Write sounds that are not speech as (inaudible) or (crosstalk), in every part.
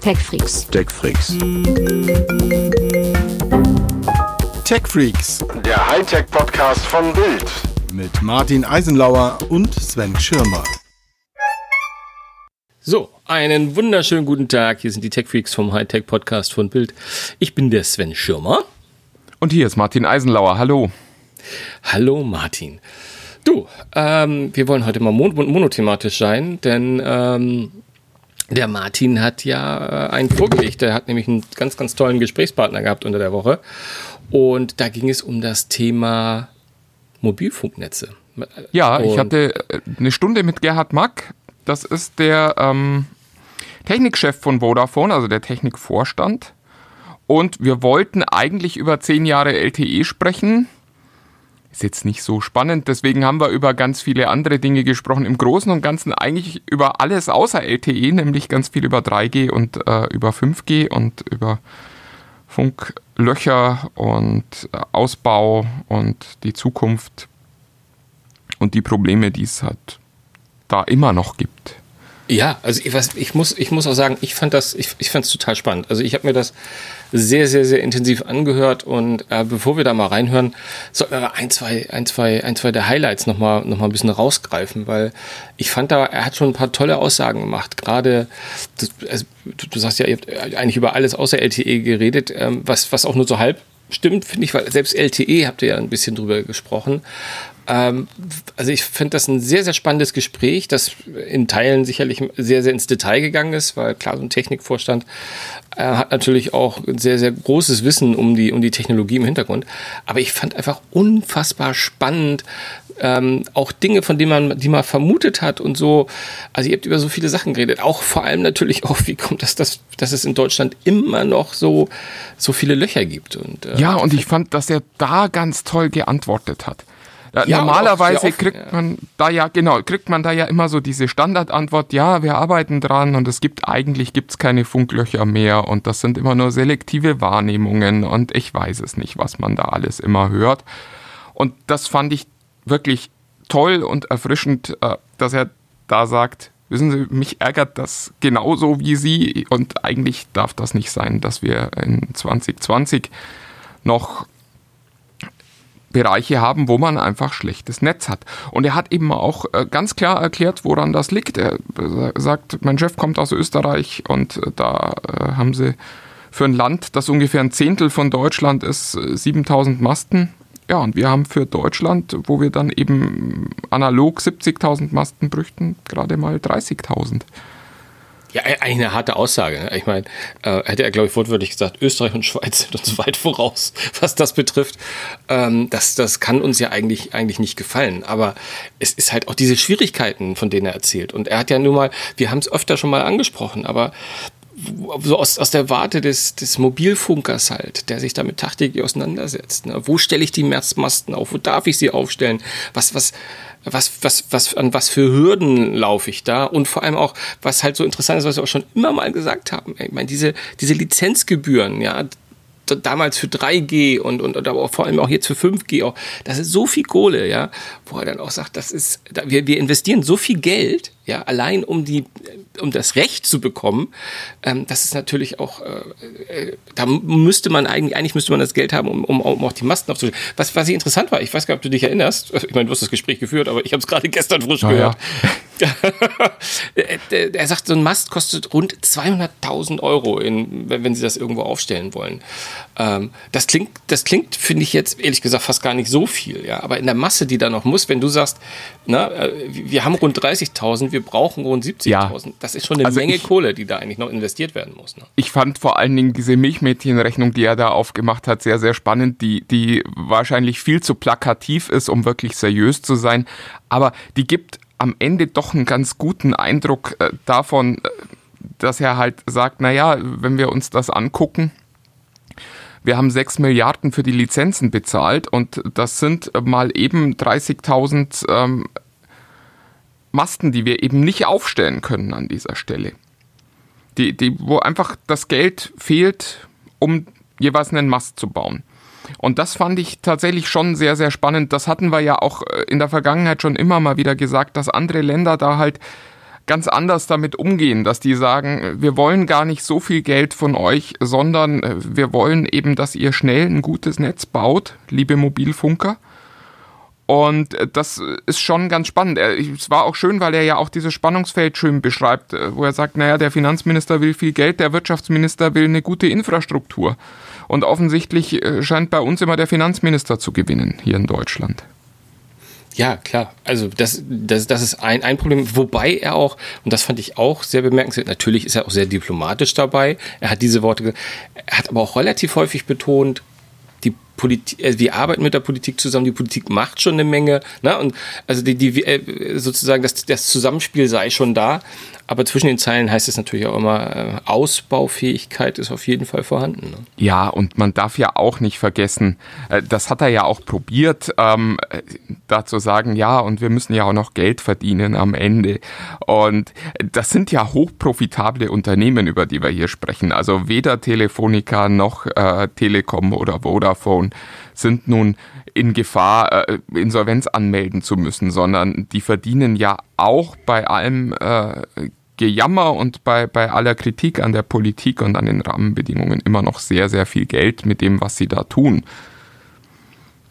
TechFreaks. TechFreaks. TechFreaks. Der Hightech-Podcast von Bild. Mit Martin Eisenlauer und Sven Schirmer. So, einen wunderschönen guten Tag. Hier sind die TechFreaks vom Hightech-Podcast von Bild. Ich bin der Sven Schirmer. Und hier ist Martin Eisenlauer. Hallo. Hallo Martin. Du, ähm, wir wollen heute mal mon monothematisch sein, denn ähm, der Martin hat ja äh, einen vorgelegt. Der hat nämlich einen ganz, ganz tollen Gesprächspartner gehabt unter der Woche. Und da ging es um das Thema Mobilfunknetze. Ja, Und ich hatte äh, eine Stunde mit Gerhard Mack. Das ist der ähm, Technikchef von Vodafone, also der Technikvorstand. Und wir wollten eigentlich über zehn Jahre LTE sprechen. Ist jetzt nicht so spannend, deswegen haben wir über ganz viele andere Dinge gesprochen. Im Großen und Ganzen eigentlich über alles außer LTE, nämlich ganz viel über 3G und äh, über 5G und über Funklöcher und äh, Ausbau und die Zukunft und die Probleme, die es halt da immer noch gibt. Ja, also ich, was, ich, muss, ich muss auch sagen, ich fand das, ich, ich fand es total spannend. Also ich habe mir das sehr, sehr, sehr intensiv angehört und äh, bevor wir da mal reinhören, sollten wir ein, zwei, ein, zwei, ein, zwei der Highlights nochmal noch mal ein bisschen rausgreifen, weil ich fand da, er hat schon ein paar tolle Aussagen gemacht. Gerade, du, also, du, du sagst ja, ihr habt eigentlich über alles außer LTE geredet, ähm, was, was auch nur so halb stimmt, finde ich, weil selbst LTE habt ihr ja ein bisschen drüber gesprochen. Ähm, also ich finde das ein sehr, sehr spannendes Gespräch, das in Teilen sicherlich sehr, sehr ins Detail gegangen ist, weil klar, so ein Technikvorstand äh, hat natürlich auch ein sehr, sehr großes Wissen um die, um die Technologie im Hintergrund. Aber ich fand einfach unfassbar spannend, ähm, auch Dinge, von denen man, die man vermutet hat und so. Also ihr habt über so viele Sachen geredet. Auch vor allem natürlich auch, wie kommt das, dass, dass es in Deutschland immer noch so, so viele Löcher gibt. Und, äh, Ja, und ich fand, dass er da ganz toll geantwortet hat. Ja, Normalerweise offen, kriegt ja. man da ja, genau, kriegt man da ja immer so diese Standardantwort, ja, wir arbeiten dran und es gibt eigentlich gibt's keine Funklöcher mehr und das sind immer nur selektive Wahrnehmungen und ich weiß es nicht, was man da alles immer hört. Und das fand ich wirklich toll und erfrischend, äh, dass er da sagt, wissen Sie, mich ärgert das genauso wie Sie und eigentlich darf das nicht sein, dass wir in 2020 noch Bereiche haben, wo man einfach schlechtes Netz hat. Und er hat eben auch äh, ganz klar erklärt, woran das liegt. Er äh, sagt, mein Chef kommt aus Österreich und äh, da haben sie für ein Land, das ungefähr ein Zehntel von Deutschland ist, äh, 7000 Masten. Ja, und wir haben für Deutschland, wo wir dann eben analog 70.000 Masten bräuchten, gerade mal 30.000. Ja, eigentlich eine harte Aussage. ne? Ich meine, äh, hätte er, glaube ich, wortwörtlich gesagt, Österreich und Schweiz sind uns (laughs) weit voraus, was das betrifft. Ähm, das, das kann uns ja eigentlich, eigentlich nicht gefallen. Aber es ist halt auch diese Schwierigkeiten, von denen er erzählt. Und er hat ja nun mal, wir haben es öfter schon mal angesprochen, aber so aus, aus der Warte des, des Mobilfunkers halt, der sich damit tagtäglich auseinandersetzt. Ne? Wo stelle ich die Masten auf? Wo darf ich sie aufstellen? Was, was, was, was, was, an was für Hürden laufe ich da? Und vor allem auch, was halt so interessant ist, was wir auch schon immer mal gesagt haben. Ich meine, diese, diese Lizenzgebühren, ja, damals für 3G und, und, und aber vor allem auch jetzt für 5G auch, das ist so viel Kohle, ja, wo er dann auch sagt, das ist, wir, wir investieren so viel Geld, ja, allein um die, um das Recht zu bekommen, ähm, das ist natürlich auch, äh, äh, da müsste man eigentlich, eigentlich müsste man das Geld haben, um, um, um auch die Masten aufzustellen. Was, was ich interessant war, ich weiß gar nicht, ob du dich erinnerst, (laughs) ich meine, du hast das Gespräch geführt, aber ich habe es gerade gestern frisch Na ja. gehört. er, (laughs) (laughs) er sagt, so ein Mast kostet rund 200.000 Euro, in, wenn, sie das irgendwo aufstellen wollen. Ähm, das klingt, das klingt, finde ich jetzt ehrlich gesagt fast gar nicht so viel, ja. Aber in der Masse, die da noch muss, wenn du sagst, na, äh, wir haben rund 30.000, wir brauchen rund 70.000, Ja. das ist schon eine Also Menge ich- Kohle, die da eigentlich noch investiert werden muss. Ne? ich fand vor allen Dingen diese Milchmädchenrechnung, die er da aufgemacht hat, sehr, sehr spannend, die, die wahrscheinlich viel zu plakativ ist, um wirklich seriös zu sein. Aber die gibt am Ende doch einen ganz guten Eindruck äh, davon, äh, dass er halt sagt, naja, wenn wir uns das angucken, wir haben 6 Milliarden für die Lizenzen bezahlt und das sind mal eben 30.000 ähm, Masten, die wir eben nicht aufstellen können an dieser Stelle die, die, wo einfach das Geld fehlt, um jeweils einen Mast zu bauen. Und das fand ich tatsächlich schon sehr, sehr spannend. Das hatten wir ja auch äh, in der Vergangenheit schon immer mal wieder gesagt, dass andere Länder da halt ganz anders damit umgehen, dass die sagen, wir wollen gar nicht so viel Geld von euch, sondern äh, wir wollen eben, dass ihr schnell ein gutes Netz baut, liebe Mobilfunker. Und äh, das ist schon ganz spannend. Es war auch schön, weil er ja auch dieses Spannungsfeld schön beschreibt, äh, wo er sagt, naja, der Finanzminister will viel Geld, der Wirtschaftsminister will eine gute Infrastruktur. Und offensichtlich äh, scheint bei uns immer der Finanzminister zu gewinnen hier in Deutschland. Ja, klar. Also das, das, das ist ein, ein Problem, wobei er auch, und das fand ich auch sehr bemerkenswert, natürlich ist er auch sehr diplomatisch dabei. Er hat diese Worte, er hat aber auch relativ häufig betont, die Politik, äh, wir arbeiten mit der Politik zusammen, die Politik macht schon eine Menge, ne? Und also die, die äh, sozusagen das, das Zusammenspiel sei schon da, aber zwischen den Zeilen heißt es natürlich auch immer, äh, Ausbaufähigkeit ist auf jeden Fall vorhanden. Ne? Ja, und man darf ja auch nicht vergessen, das hat er ja auch probiert, ähm, da zu sagen, ja, und wir müssen ja auch noch Geld verdienen am Ende. Und das sind ja hochprofitable Unternehmen, über die wir hier sprechen. Also weder Telefonica noch äh, Telekom oder Vodafone sind nun in Gefahr, äh, Insolvenz anmelden zu müssen, sondern die verdienen ja auch bei allem äh, Gejammer und bei, bei aller Kritik an der Politik und an den Rahmenbedingungen immer noch sehr, sehr viel Geld mit dem, was sie da tun.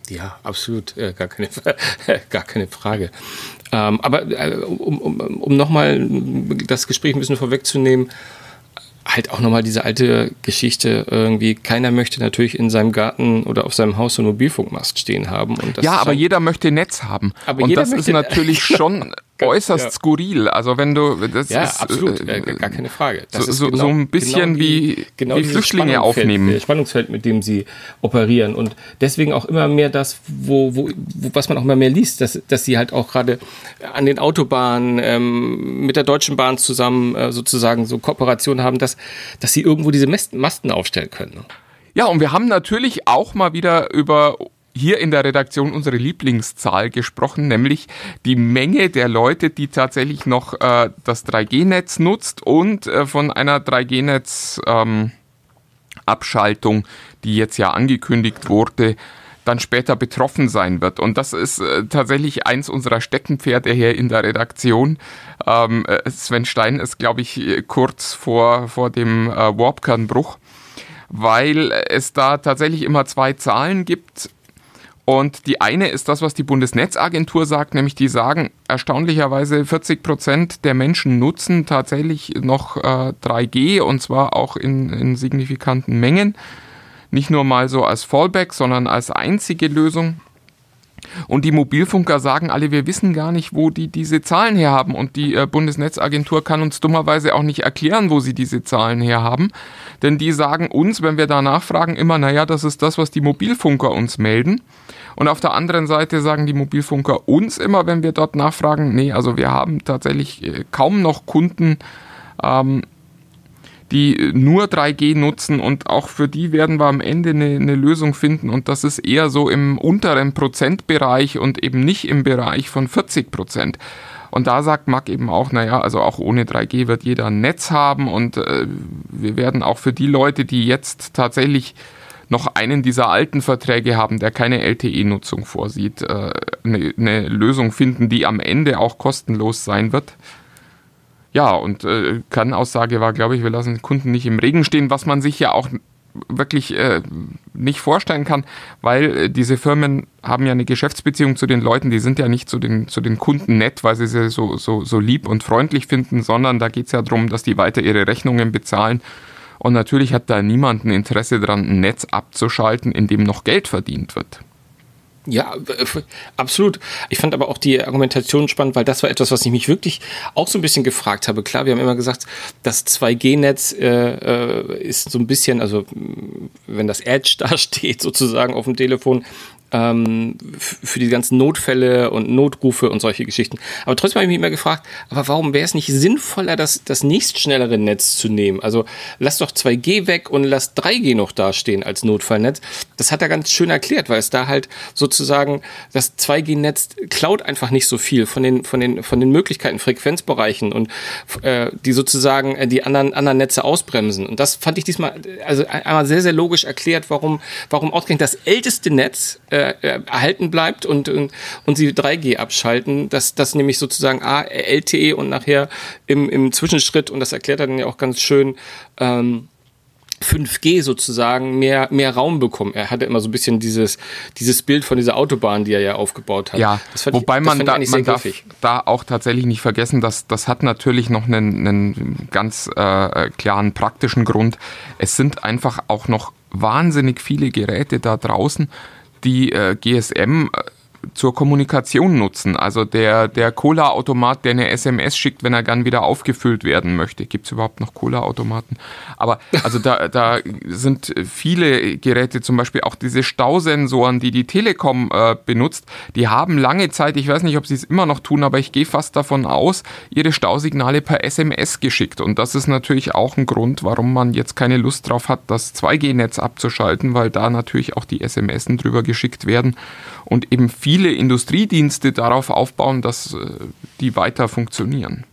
Ja, absolut, äh, gar, keine, (laughs) gar keine Frage. Ähm, aber äh, um, um, um nochmal das Gespräch ein bisschen vorwegzunehmen, halt auch nochmal diese alte Geschichte irgendwie, keiner möchte natürlich in seinem Garten oder auf seinem Haus so einen Mobilfunkmast stehen haben. ja, aber jeder möchte Netz haben. Aber und das ist natürlich (laughs) schon äußerst ja. skurril. Also wenn du das ja ist, absolut äh, gar keine Frage. Das so, so, genau, so ein bisschen genau die, wie, genau wie Flüchtlinge aufnehmen. Spannungsfeld, mit dem sie operieren und deswegen auch immer mehr das, wo, wo, wo was man auch immer mehr liest, dass, dass sie halt auch gerade an den Autobahnen ähm, mit der Deutschen Bahn zusammen äh, sozusagen so Kooperationen haben, dass dass sie irgendwo diese Masten aufstellen können. Ne? Ja, und wir haben natürlich auch mal wieder über hier in der Redaktion unsere Lieblingszahl gesprochen, nämlich die Menge der Leute, die tatsächlich noch äh, das 3G-Netz nutzt und äh, von einer 3G-Netz ähm, die jetzt ja angekündigt wurde, dann später betroffen sein wird. Und das ist äh, tatsächlich eins unserer Steckenpferde hier in der Redaktion. Ähm, äh, Sven Stein ist, glaube ich, kurz vor, vor dem äh, Warpkernbruch, weil es da tatsächlich immer zwei Zahlen gibt und die eine ist das, was die Bundesnetzagentur sagt, nämlich die sagen, erstaunlicherweise 40 Prozent der Menschen nutzen tatsächlich noch äh, 3G und zwar auch in, in signifikanten Mengen. Nicht nur mal so als Fallback, sondern als einzige Lösung. Und die Mobilfunker sagen alle, wir wissen gar nicht, wo die diese Zahlen herhaben. Und die äh, Bundesnetzagentur kann uns dummerweise auch nicht erklären, wo sie diese Zahlen herhaben. Denn die sagen uns, wenn wir da nachfragen, immer, naja, das ist das, was die Mobilfunker uns melden. Und auf der anderen Seite sagen die Mobilfunker uns immer, wenn wir dort nachfragen, nee, also wir haben tatsächlich äh, kaum noch Kunden, ähm, die nur 3G nutzen und auch für die werden wir am Ende eine, eine, Lösung finden und das ist eher so im unteren Prozentbereich und eben nicht im Bereich von 40 Prozent. Und da sagt Mac eben auch, naja, also auch ohne 3G wird jeder ein Netz haben und äh, wir werden auch für die Leute, die jetzt tatsächlich noch einen dieser alten Verträge haben, der keine LTE-Nutzung vorsieht, äh, eine, eine Lösung finden, die am Ende auch kostenlos sein wird. Ja, und äh, Kernaussage war, glaube ich, wir lassen Kunden nicht im Regen stehen, was man sich ja auch wirklich äh, nicht vorstellen kann, weil äh, diese Firmen haben ja eine Geschäftsbeziehung zu den Leuten, die sind ja nicht zu den, zu den Kunden nett, weil sie sie so, so, so lieb und freundlich finden, sondern da geht es ja darum, dass die weiter ihre Rechnungen bezahlen. Und natürlich hat da niemand ein Interesse daran, ein Netz abzuschalten, in dem noch Geld verdient wird. Ja, absolut. Ich fand aber auch die Argumentation spannend, weil das war etwas, was ich mich wirklich auch so ein bisschen gefragt habe. Klar, wir haben immer gesagt, das 2G-Netz äh, äh, ist so ein bisschen, also wenn das Edge (laughs) da steht sozusagen auf dem Telefon, ähm, für die ganzen Notfälle und Notrufe und solche Geschichten. Aber trotzdem habe ich mich immer gefragt, aber warum wäre es nicht sinnvoller, das, das nächstschnellere Netz zu nehmen? Also lass doch 2G weg und lass 3G noch dastehen als Notfallnetz. Das hat er ganz schön erklärt, weil es da halt sozusagen das 2G-Netz klaut einfach nicht so viel von den, von den, von den Möglichkeiten, Frequenzbereichen und äh, die sozusagen äh, die anderen, anderen Netze ausbremsen. Und das fand ich diesmal also einmal sehr, sehr logisch erklärt, warum, warum ausgerechnet das älteste Netz äh, äh, erhalten bleibt und, und, und sie 3G abschalten, dass das nämlich sozusagen A, LTE und nachher im, im Zwischenschritt, und das erklärt er dann ja auch ganz schön, ähm, 5G sozusagen mehr, mehr Raum bekommen. Er hatte immer so ein bisschen dieses, dieses Bild von dieser Autobahn, die er ja aufgebaut hat. Ja, wobei ich, man, da, man darf da auch tatsächlich nicht vergessen, dass das hat natürlich noch einen, einen ganz äh, klaren praktischen Grund. Es sind einfach auch noch wahnsinnig viele Geräte da draußen, die äh, GSM äh, zur Kommunikation nutzen. Also der, der Cola-Automat, der eine SMS schickt, wenn er gern wieder aufgefüllt werden möchte. Gibt es überhaupt noch Cola-Automaten? Aber also da, da sind viele Geräte, zum Beispiel auch diese Stausensoren, die die Telekom äh, benutzt, die haben lange Zeit, ich weiß nicht, ob sie es immer noch tun, aber ich gehe fast davon aus, ihre Stausignale per SMS geschickt. Und das ist natürlich auch ein Grund, warum man jetzt keine Lust drauf hat, das 2G-Netz abzuschalten, weil da natürlich auch die SMS drüber geschickt werden und eben viele Industriedienste darauf aufbauen, dass äh, die weiter funktionieren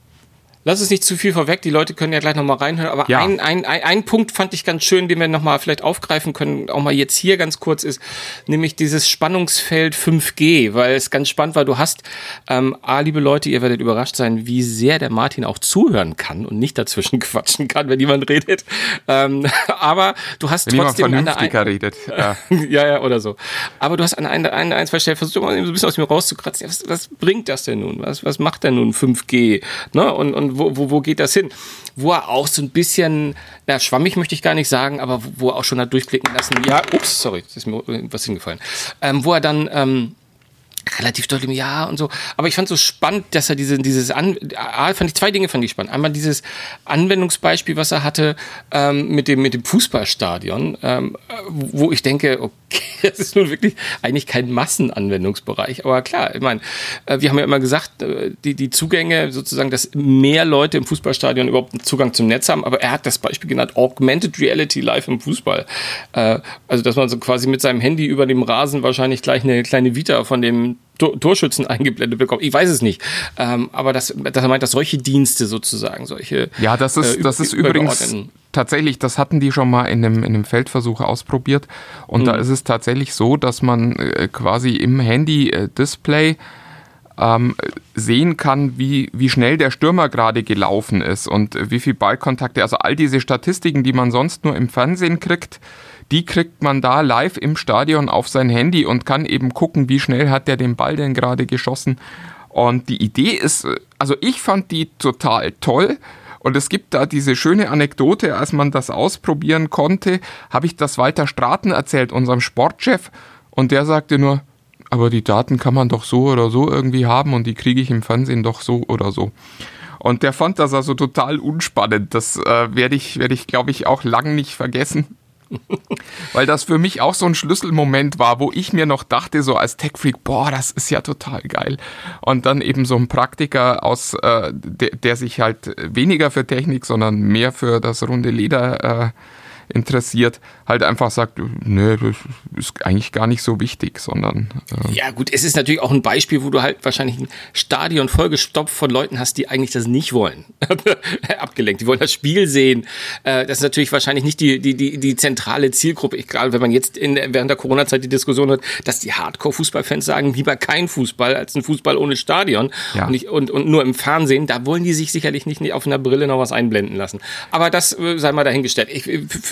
lass es nicht zu viel vorweg, die Leute können ja gleich nochmal reinhören, aber ja. ein, ein, ein, ein Punkt fand ich ganz schön, den wir nochmal vielleicht aufgreifen können, auch mal jetzt hier ganz kurz ist, nämlich dieses Spannungsfeld 5G, weil es ganz spannend war, du hast, ähm, A, liebe Leute, ihr werdet überrascht sein, wie sehr der Martin auch zuhören kann und nicht dazwischen (laughs) quatschen kann, wenn jemand redet, ähm, (laughs) aber du hast wenn trotzdem... Wenn jemand vernünftiger redet. Ja. (laughs) ja, ja, oder so. Aber du hast an ein, ein, ein zwei Stellen versucht, so ein bisschen aus mir rauszukratzen, was, was bringt das denn nun? Was, was macht denn nun 5G? Ne? Und, und wo, wo, wo geht das hin? Wo er auch so ein bisschen, na, schwammig möchte ich gar nicht sagen, aber wo er auch schon hat durchblicken lassen, ja, ups, sorry, ist mir was hingefallen, ähm, wo er dann, ähm, relativ deutlich Ja und so. Aber ich fand so spannend, dass er diese, dieses An A, fand ich zwei Dinge fand ich spannend. Einmal dieses Anwendungsbeispiel, was er hatte ähm, mit dem mit dem Fußballstadion, ähm, wo ich denke, okay, (laughs) das ist nun wirklich eigentlich kein Massenanwendungsbereich. Aber klar, ich meine, äh, wir haben ja immer gesagt, äh, die die Zugänge sozusagen, dass mehr Leute im Fußballstadion überhaupt einen Zugang zum Netz haben. Aber er hat das Beispiel genannt, Augmented Reality live im Fußball. Äh, also dass man so quasi mit seinem Handy über dem Rasen wahrscheinlich gleich eine kleine Vita von dem Torschützen (laughs) eingeblendet bekommen. Ich weiß es nicht. Ähm, aber das, dass er meint, dass solche Dienste sozusagen, solche. Ja, das ist, äh, das ist übrigens tatsächlich, das hatten die schon mal in einem, in einem Feldversuch ausprobiert. Und mhm. da ist es tatsächlich so, dass man äh, quasi im Handy-Display äh, ähm, sehen kann, wie, wie schnell der Stürmer gerade gelaufen ist und wie viel Ballkontakte, also all diese Statistiken, die man sonst nur im Fernsehen kriegt, die kriegt man da live im Stadion auf sein Handy und kann eben gucken, wie schnell hat der den Ball denn gerade geschossen. Und die Idee ist, also ich fand die total toll. Und es gibt da diese schöne Anekdote, als man das ausprobieren konnte, habe ich das Walter Straten erzählt, unserem Sportchef. Und der sagte nur, aber die Daten kann man doch so oder so irgendwie haben und die kriege ich im Fernsehen doch so oder so. Und der fand das also total unspannend. Das äh, werde ich, werde ich glaube ich, auch lang nicht vergessen. (laughs) Weil das für mich auch so ein Schlüsselmoment war, wo ich mir noch dachte, so als Tech-Freak, boah, das ist ja total geil. Und dann eben so ein Praktiker aus, äh, der, der sich halt weniger für Technik, sondern mehr für das runde Leder äh, interessiert, halt einfach sagt, nö, das ist eigentlich gar nicht so wichtig, sondern. Äh ja, gut, es ist natürlich auch ein Beispiel, wo du halt wahrscheinlich ein Stadion vollgestopft von Leuten hast, die eigentlich das nicht wollen. (laughs) Abgelenkt. Die wollen das Spiel sehen. Äh, das ist natürlich wahrscheinlich nicht die, die, die, die zentrale Zielgruppe. Ich glaube, wenn man jetzt in, während der Corona-Zeit die Diskussion hat, dass die Hardcore-Fußballfans sagen, lieber kein Fußball als ein Fußball ohne Stadion ja. und, nicht, und, und nur im Fernsehen, da wollen die sich sicherlich nicht auf einer Brille noch was einblenden lassen. Aber das äh, sei mal dahingestellt. Ich,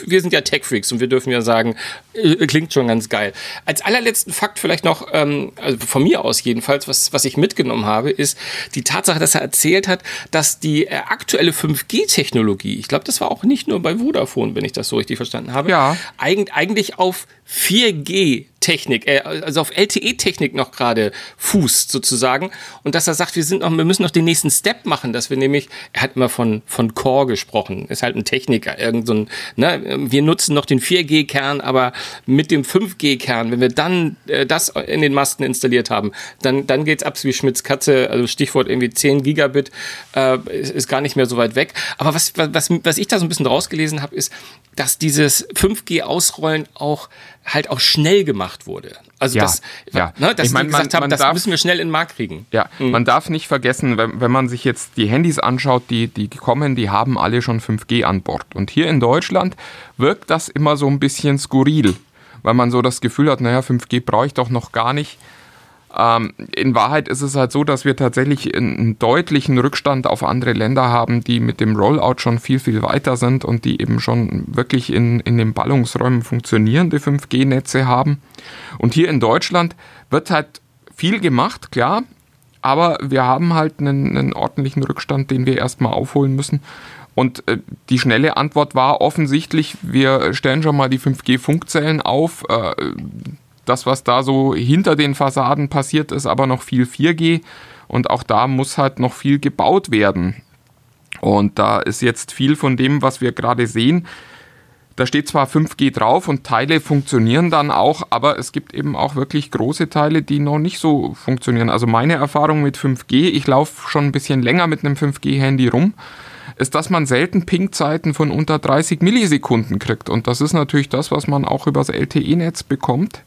wir sind ja Tech-Freaks und wir dürfen ja sagen, äh, klingt schon ganz geil. Als allerletzten Fakt vielleicht noch, ähm, also von mir aus jedenfalls, was, was ich mitgenommen habe, ist die Tatsache, dass er erzählt hat, dass die äh, aktuelle 5G-Technologie, ich glaube, das war auch nicht nur bei Vodafone, wenn ich das so richtig verstanden habe, ja. eig eigentlich auf 4G Technik, äh, also auf LTE-Technik noch gerade fußt sozusagen und dass er sagt, wir sind noch, wir müssen noch den nächsten Step machen, dass wir nämlich, er hat immer von von Core gesprochen, ist halt ein Techniker, irgend so ein, ne, wir nutzen noch den 4G-Kern, aber mit dem 5G-Kern, wenn wir dann äh, das in den Masten installiert haben, dann dann geht's ab wie Schmitz Katze, also Stichwort irgendwie 10 Gigabit, äh, ist, ist gar nicht mehr so weit weg. Aber was was was ich da so ein bisschen rausgelesen habe, ist, dass dieses 5G-Ausrollen auch halt auch schnell gemacht wurde. Also ja, das, ja. Ne, dass ich mein, gesagt man, haben, das darf, müssen wir schnell in den Markt kriegen. Ja, mhm. man darf nicht vergessen, wenn, wenn man sich jetzt die Handys anschaut, die, die kommen, die haben alle schon 5G an Bord. Und hier in Deutschland wirkt das immer so ein bisschen skurril weil man so das Gefühl hat, naja, 5G brauche ich doch noch gar nicht. Ähm, in Wahrheit ist es halt so, dass wir tatsächlich einen deutlichen Rückstand auf andere Länder haben, die mit dem Rollout schon viel, viel weiter sind und die eben schon wirklich in, in den Ballungsräumen funktionierende 5G-Netze haben. Und hier in Deutschland wird halt viel gemacht, klar, aber wir haben halt einen, einen ordentlichen Rückstand, den wir erstmal aufholen müssen. Und äh, die schnelle Antwort war offensichtlich, wir stellen schon mal die 5G-Funkzellen auf. Äh, das, was da so hinter den Fassaden passiert, ist aber noch viel 4G und auch da muss halt noch viel gebaut werden. Und da ist jetzt viel von dem, was wir gerade sehen. Da steht zwar 5G drauf und Teile funktionieren dann auch, aber es gibt eben auch wirklich große Teile, die noch nicht so funktionieren. Also meine Erfahrung mit 5G, ich laufe schon ein bisschen länger mit einem 5G-Handy rum, ist, dass man selten Ping-Zeiten von unter 30 Millisekunden kriegt. Und das ist natürlich das, was man auch übers LTE-Netz bekommt.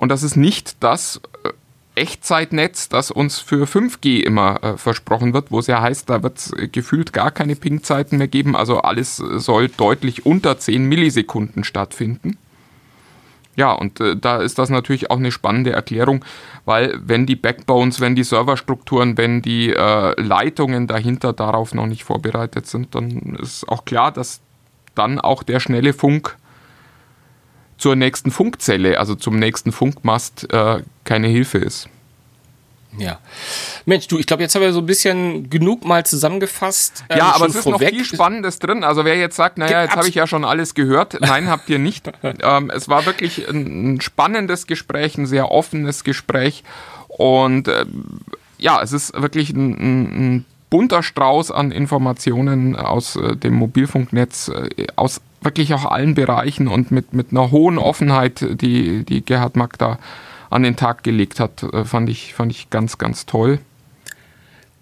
Und das ist nicht das äh, Echtzeitnetz, das uns für 5G immer äh, versprochen wird, wo es ja heißt, da wird es gefühlt gar keine Ping-Zeiten mehr geben. Also alles soll deutlich unter 10 Millisekunden stattfinden. Ja, und äh, da ist das natürlich auch eine spannende Erklärung, weil wenn die Backbones, wenn die Serverstrukturen, wenn die äh, Leitungen dahinter darauf noch nicht vorbereitet sind, dann ist auch klar, dass dann auch der schnelle Funk zur nächsten Funkzelle, also zum nächsten Funkmast, äh, keine Hilfe ist. Ja. Mensch, du, ich glaube, jetzt haben wir so ein bisschen genug mal zusammengefasst. Ähm, ja, aber es ist noch viel Spannendes drin. Also wer jetzt sagt, naja, jetzt habe ich ja schon alles gehört. Nein, habt ihr nicht. (laughs) ähm, es war wirklich ein, ein, spannendes Gespräch, ein sehr offenes Gespräch. Und äh, ja, es ist wirklich ein, ein, ein bunter Strauß an Informationen aus äh, dem Mobilfunknetz, äh, aus wirklich auch allen Bereichen und mit, mit einer hohen Offenheit, die, die Gerhard Mack da an den Tag gelegt hat, äh, fand ich, fand ich ganz, ganz toll.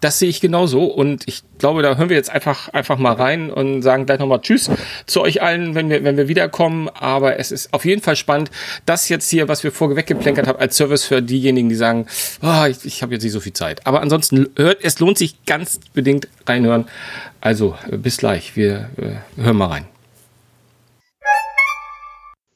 Das sehe ich genauso und ich glaube, da hören wir jetzt einfach, einfach mal rein und sagen gleich nochmal Tschüss zu euch allen, wenn wir, wenn wir wiederkommen. Aber es ist auf jeden Fall spannend, das jetzt hier, was wir vorweg geplänkert haben, als Service für diejenigen, die sagen, oh, ich, ich habe jetzt nicht so viel Zeit. Aber ansonsten hört, es lohnt sich ganz bedingt reinhören. Also bis gleich, wir äh, hören mal rein.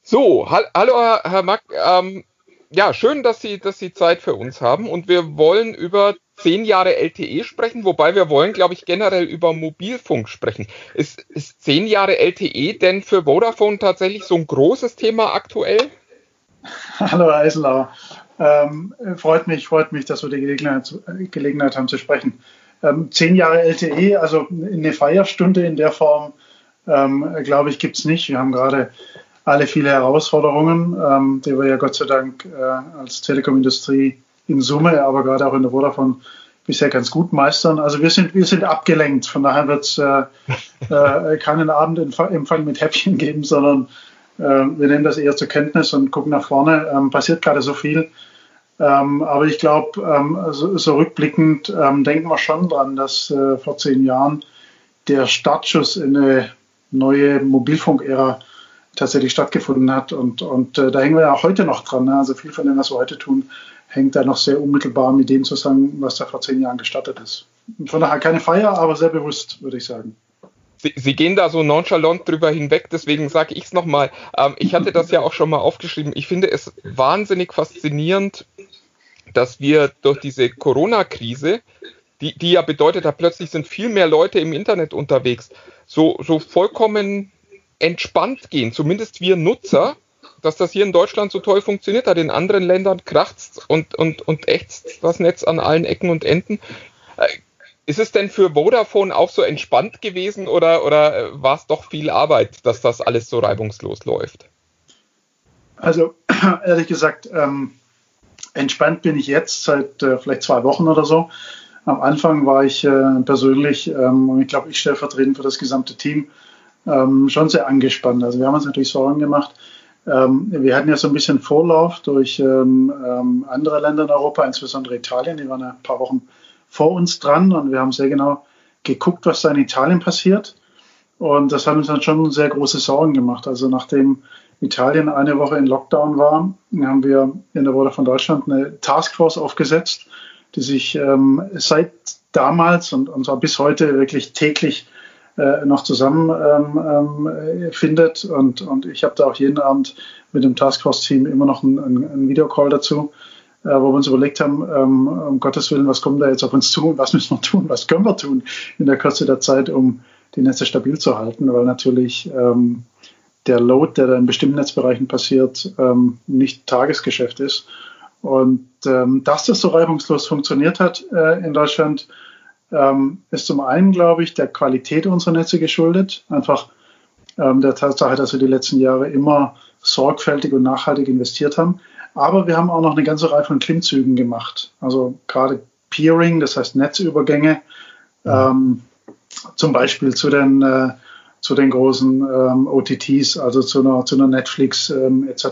So, ha hallo Herr, Mack. Ähm, ja, schön, dass Sie, dass Sie Zeit für uns haben. Und wir wollen über zehn Jahre LTE sprechen, wobei wir wollen, glaube ich, generell über Mobilfunk sprechen. Ist, ist zehn Jahre LTE denn für Vodafone tatsächlich so ein großes Thema aktuell? (laughs) Hallo Herr Eisenlauer. Ähm, freut mich, freut mich, dass wir die Gelegenheit, Gelegenheit haben zu sprechen. Ähm, zehn Jahre LTE, also eine Feierstunde in der Form, ähm, glaube ich, gibt es nicht. Wir haben gerade alle viele Herausforderungen, ähm, die wir ja Gott sei Dank äh, als Telekomindustrie in Summe, aber gerade auch in der Vodafone bisher ganz gut meistern. Also wir sind, wir sind abgelenkt. Von daher wird es äh, (laughs) äh, keinen Abendempfang mit Häppchen geben, sondern äh, wir nehmen das eher zur Kenntnis und gucken nach vorne. Ähm, passiert gerade so viel. Ähm, aber ich glaube, ähm, so, so, rückblickend ähm, denken wir schon dran, dass äh, vor zehn Jahren der Startschuss in eine neue Mobilfunkära tatsächlich stattgefunden hat. Und, und äh, da hängen wir ja auch heute noch dran. Ne? Also viel von dem, was wir heute tun, hängt da noch sehr unmittelbar mit dem zusammen, was da vor zehn Jahren gestartet ist. Von daher keine Feier, aber sehr bewusst, würde ich sagen. Sie, Sie, gehen da so nonchalant drüber hinweg, deswegen sage ich es nochmal. Ähm, ich hatte das ja auch schon mal aufgeschrieben. Ich finde es wahnsinnig faszinierend, dass wir durch diese Corona-Krise, die, die ja bedeutet hat, plötzlich sind viel mehr Leute im Internet unterwegs, so, so vollkommen entspannt gehen, zumindest wir Nutzer, dass das hier in Deutschland so toll funktioniert hat. In anderen Ländern kracht's und, und, und ächzt das Netz an allen Ecken und Enden. Äh, ist es denn für Vodafone auch so entspannt gewesen oder, oder äh, war es doch viel Arbeit, dass das alles so reibungslos läuft? Also (clears throat) ehrlich gesagt, ähm, entspannt bin ich jetzt seit äh, vielleicht zwei Wochen oder so. Am Anfang war ich äh, persönlich, ähm, ich glaube, ich stellvertretend für das gesamte Team, ähm, schon sehr angespannt. Also wir haben uns natürlich Sorgen gemacht. Ähm, wir hatten ja so ein bisschen Vorlauf durch ähm, ähm, andere Länder in Europa, insbesondere Italien. Die waren ein paar Wochen vor uns dran und wir haben sehr genau geguckt, was da in Italien passiert. Und das hat uns dann schon sehr große Sorgen gemacht. Also nachdem Italien eine Woche in Lockdown war, haben wir in der Rolle von Deutschland eine Taskforce aufgesetzt, die sich ähm, seit damals und, und zwar bis heute wirklich täglich äh, noch zusammen ähm, ähm, findet. Und, und ich habe da auch jeden Abend mit dem Taskforce-Team immer noch einen, einen Videocall dazu, äh, wo wir uns überlegt haben, ähm, um Gottes Willen, was kommt da jetzt auf uns zu und was müssen wir tun, was können wir tun in der Kürze der Zeit, um die Netze stabil zu halten, weil natürlich ähm, der Load, der da in bestimmten Netzbereichen passiert, ähm, nicht Tagesgeschäft ist. Und ähm, dass das so reibungslos funktioniert hat äh, in Deutschland, ähm, ist zum einen, glaube ich, der Qualität unserer Netze geschuldet. Einfach ähm, der Tatsache, dass wir die letzten Jahre immer sorgfältig und nachhaltig investiert haben. Aber wir haben auch noch eine ganze Reihe von Klimmzügen gemacht. Also gerade Peering, das heißt Netzübergänge, ähm, zum Beispiel zu den, äh, zu den großen ähm, OTTs, also zu einer, zu einer Netflix ähm, etc.,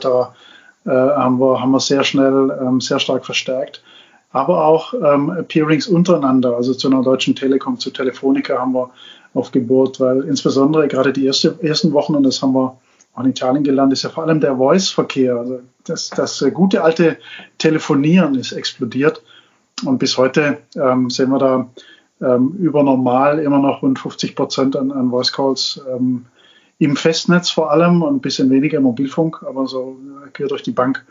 äh, haben, wir, haben wir sehr schnell, ähm, sehr stark verstärkt aber auch ähm, Peerings untereinander, also zu einer Deutschen Telekom, zu Telefonica haben wir aufgebohrt, weil insbesondere gerade die erste, ersten Wochen, und das haben wir auch in Italien gelernt, ist ja vor allem der Voice-Verkehr. Also das, das äh, gute alte Telefonieren ist explodiert. Und bis heute ähm, sehen wir da ähm, über normal immer noch rund 50 Prozent an, an Voice Calls ähm, im Festnetz vor allem und ein bisschen weniger im Mobilfunk, aber so äh, quer durch die Bank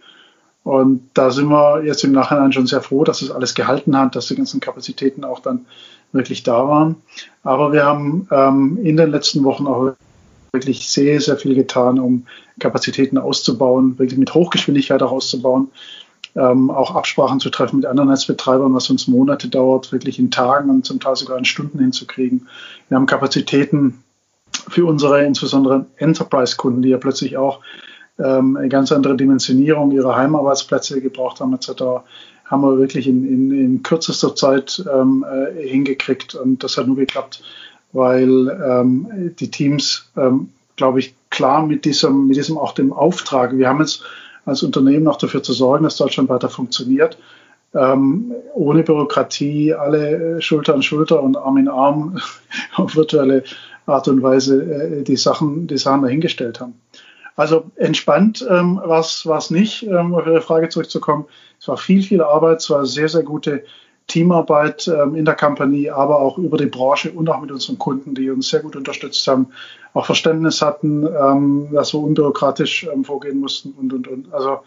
und da sind wir jetzt im Nachhinein schon sehr froh, dass es alles gehalten hat, dass die ganzen Kapazitäten auch dann wirklich da waren. Aber wir haben ähm, in den letzten Wochen auch wirklich sehr, sehr viel getan, um Kapazitäten auszubauen, wirklich mit Hochgeschwindigkeit auch auszubauen, ähm, auch Absprachen zu treffen mit anderen Netzbetreibern, was uns Monate dauert, wirklich in Tagen und zum Teil sogar in Stunden hinzukriegen. Wir haben Kapazitäten für unsere insbesondere Enterprise-Kunden, die ja plötzlich auch ähm, eine ganz andere Dimensionierung ihrer Heimarbeitsplätze gebraucht haben etc., haben wir wirklich in, in, in kürzester Zeit ähm, äh, hingekriegt. Und das hat nur geklappt, weil ähm, die Teams, ähm, glaube ich, klar mit diesem, mit diesem auch dem Auftrag, wir haben jetzt als Unternehmen auch dafür zu sorgen, dass Deutschland weiter funktioniert, ähm, ohne Bürokratie, alle äh, Schulter an Schulter und Arm in Arm (laughs) auf virtuelle Art und Weise äh, die Sachen, die Sachen dahingestellt haben. Also entspannt ähm, war es nicht, ähm, auf Ihre Frage zurückzukommen. Es war viel, viel Arbeit, es war sehr, sehr gute Teamarbeit ähm, in der Company, aber auch über die Branche und auch mit unseren Kunden, die uns sehr gut unterstützt haben, auch Verständnis hatten, ähm, dass wir unbürokratisch ähm, vorgehen mussten und, und, und. Also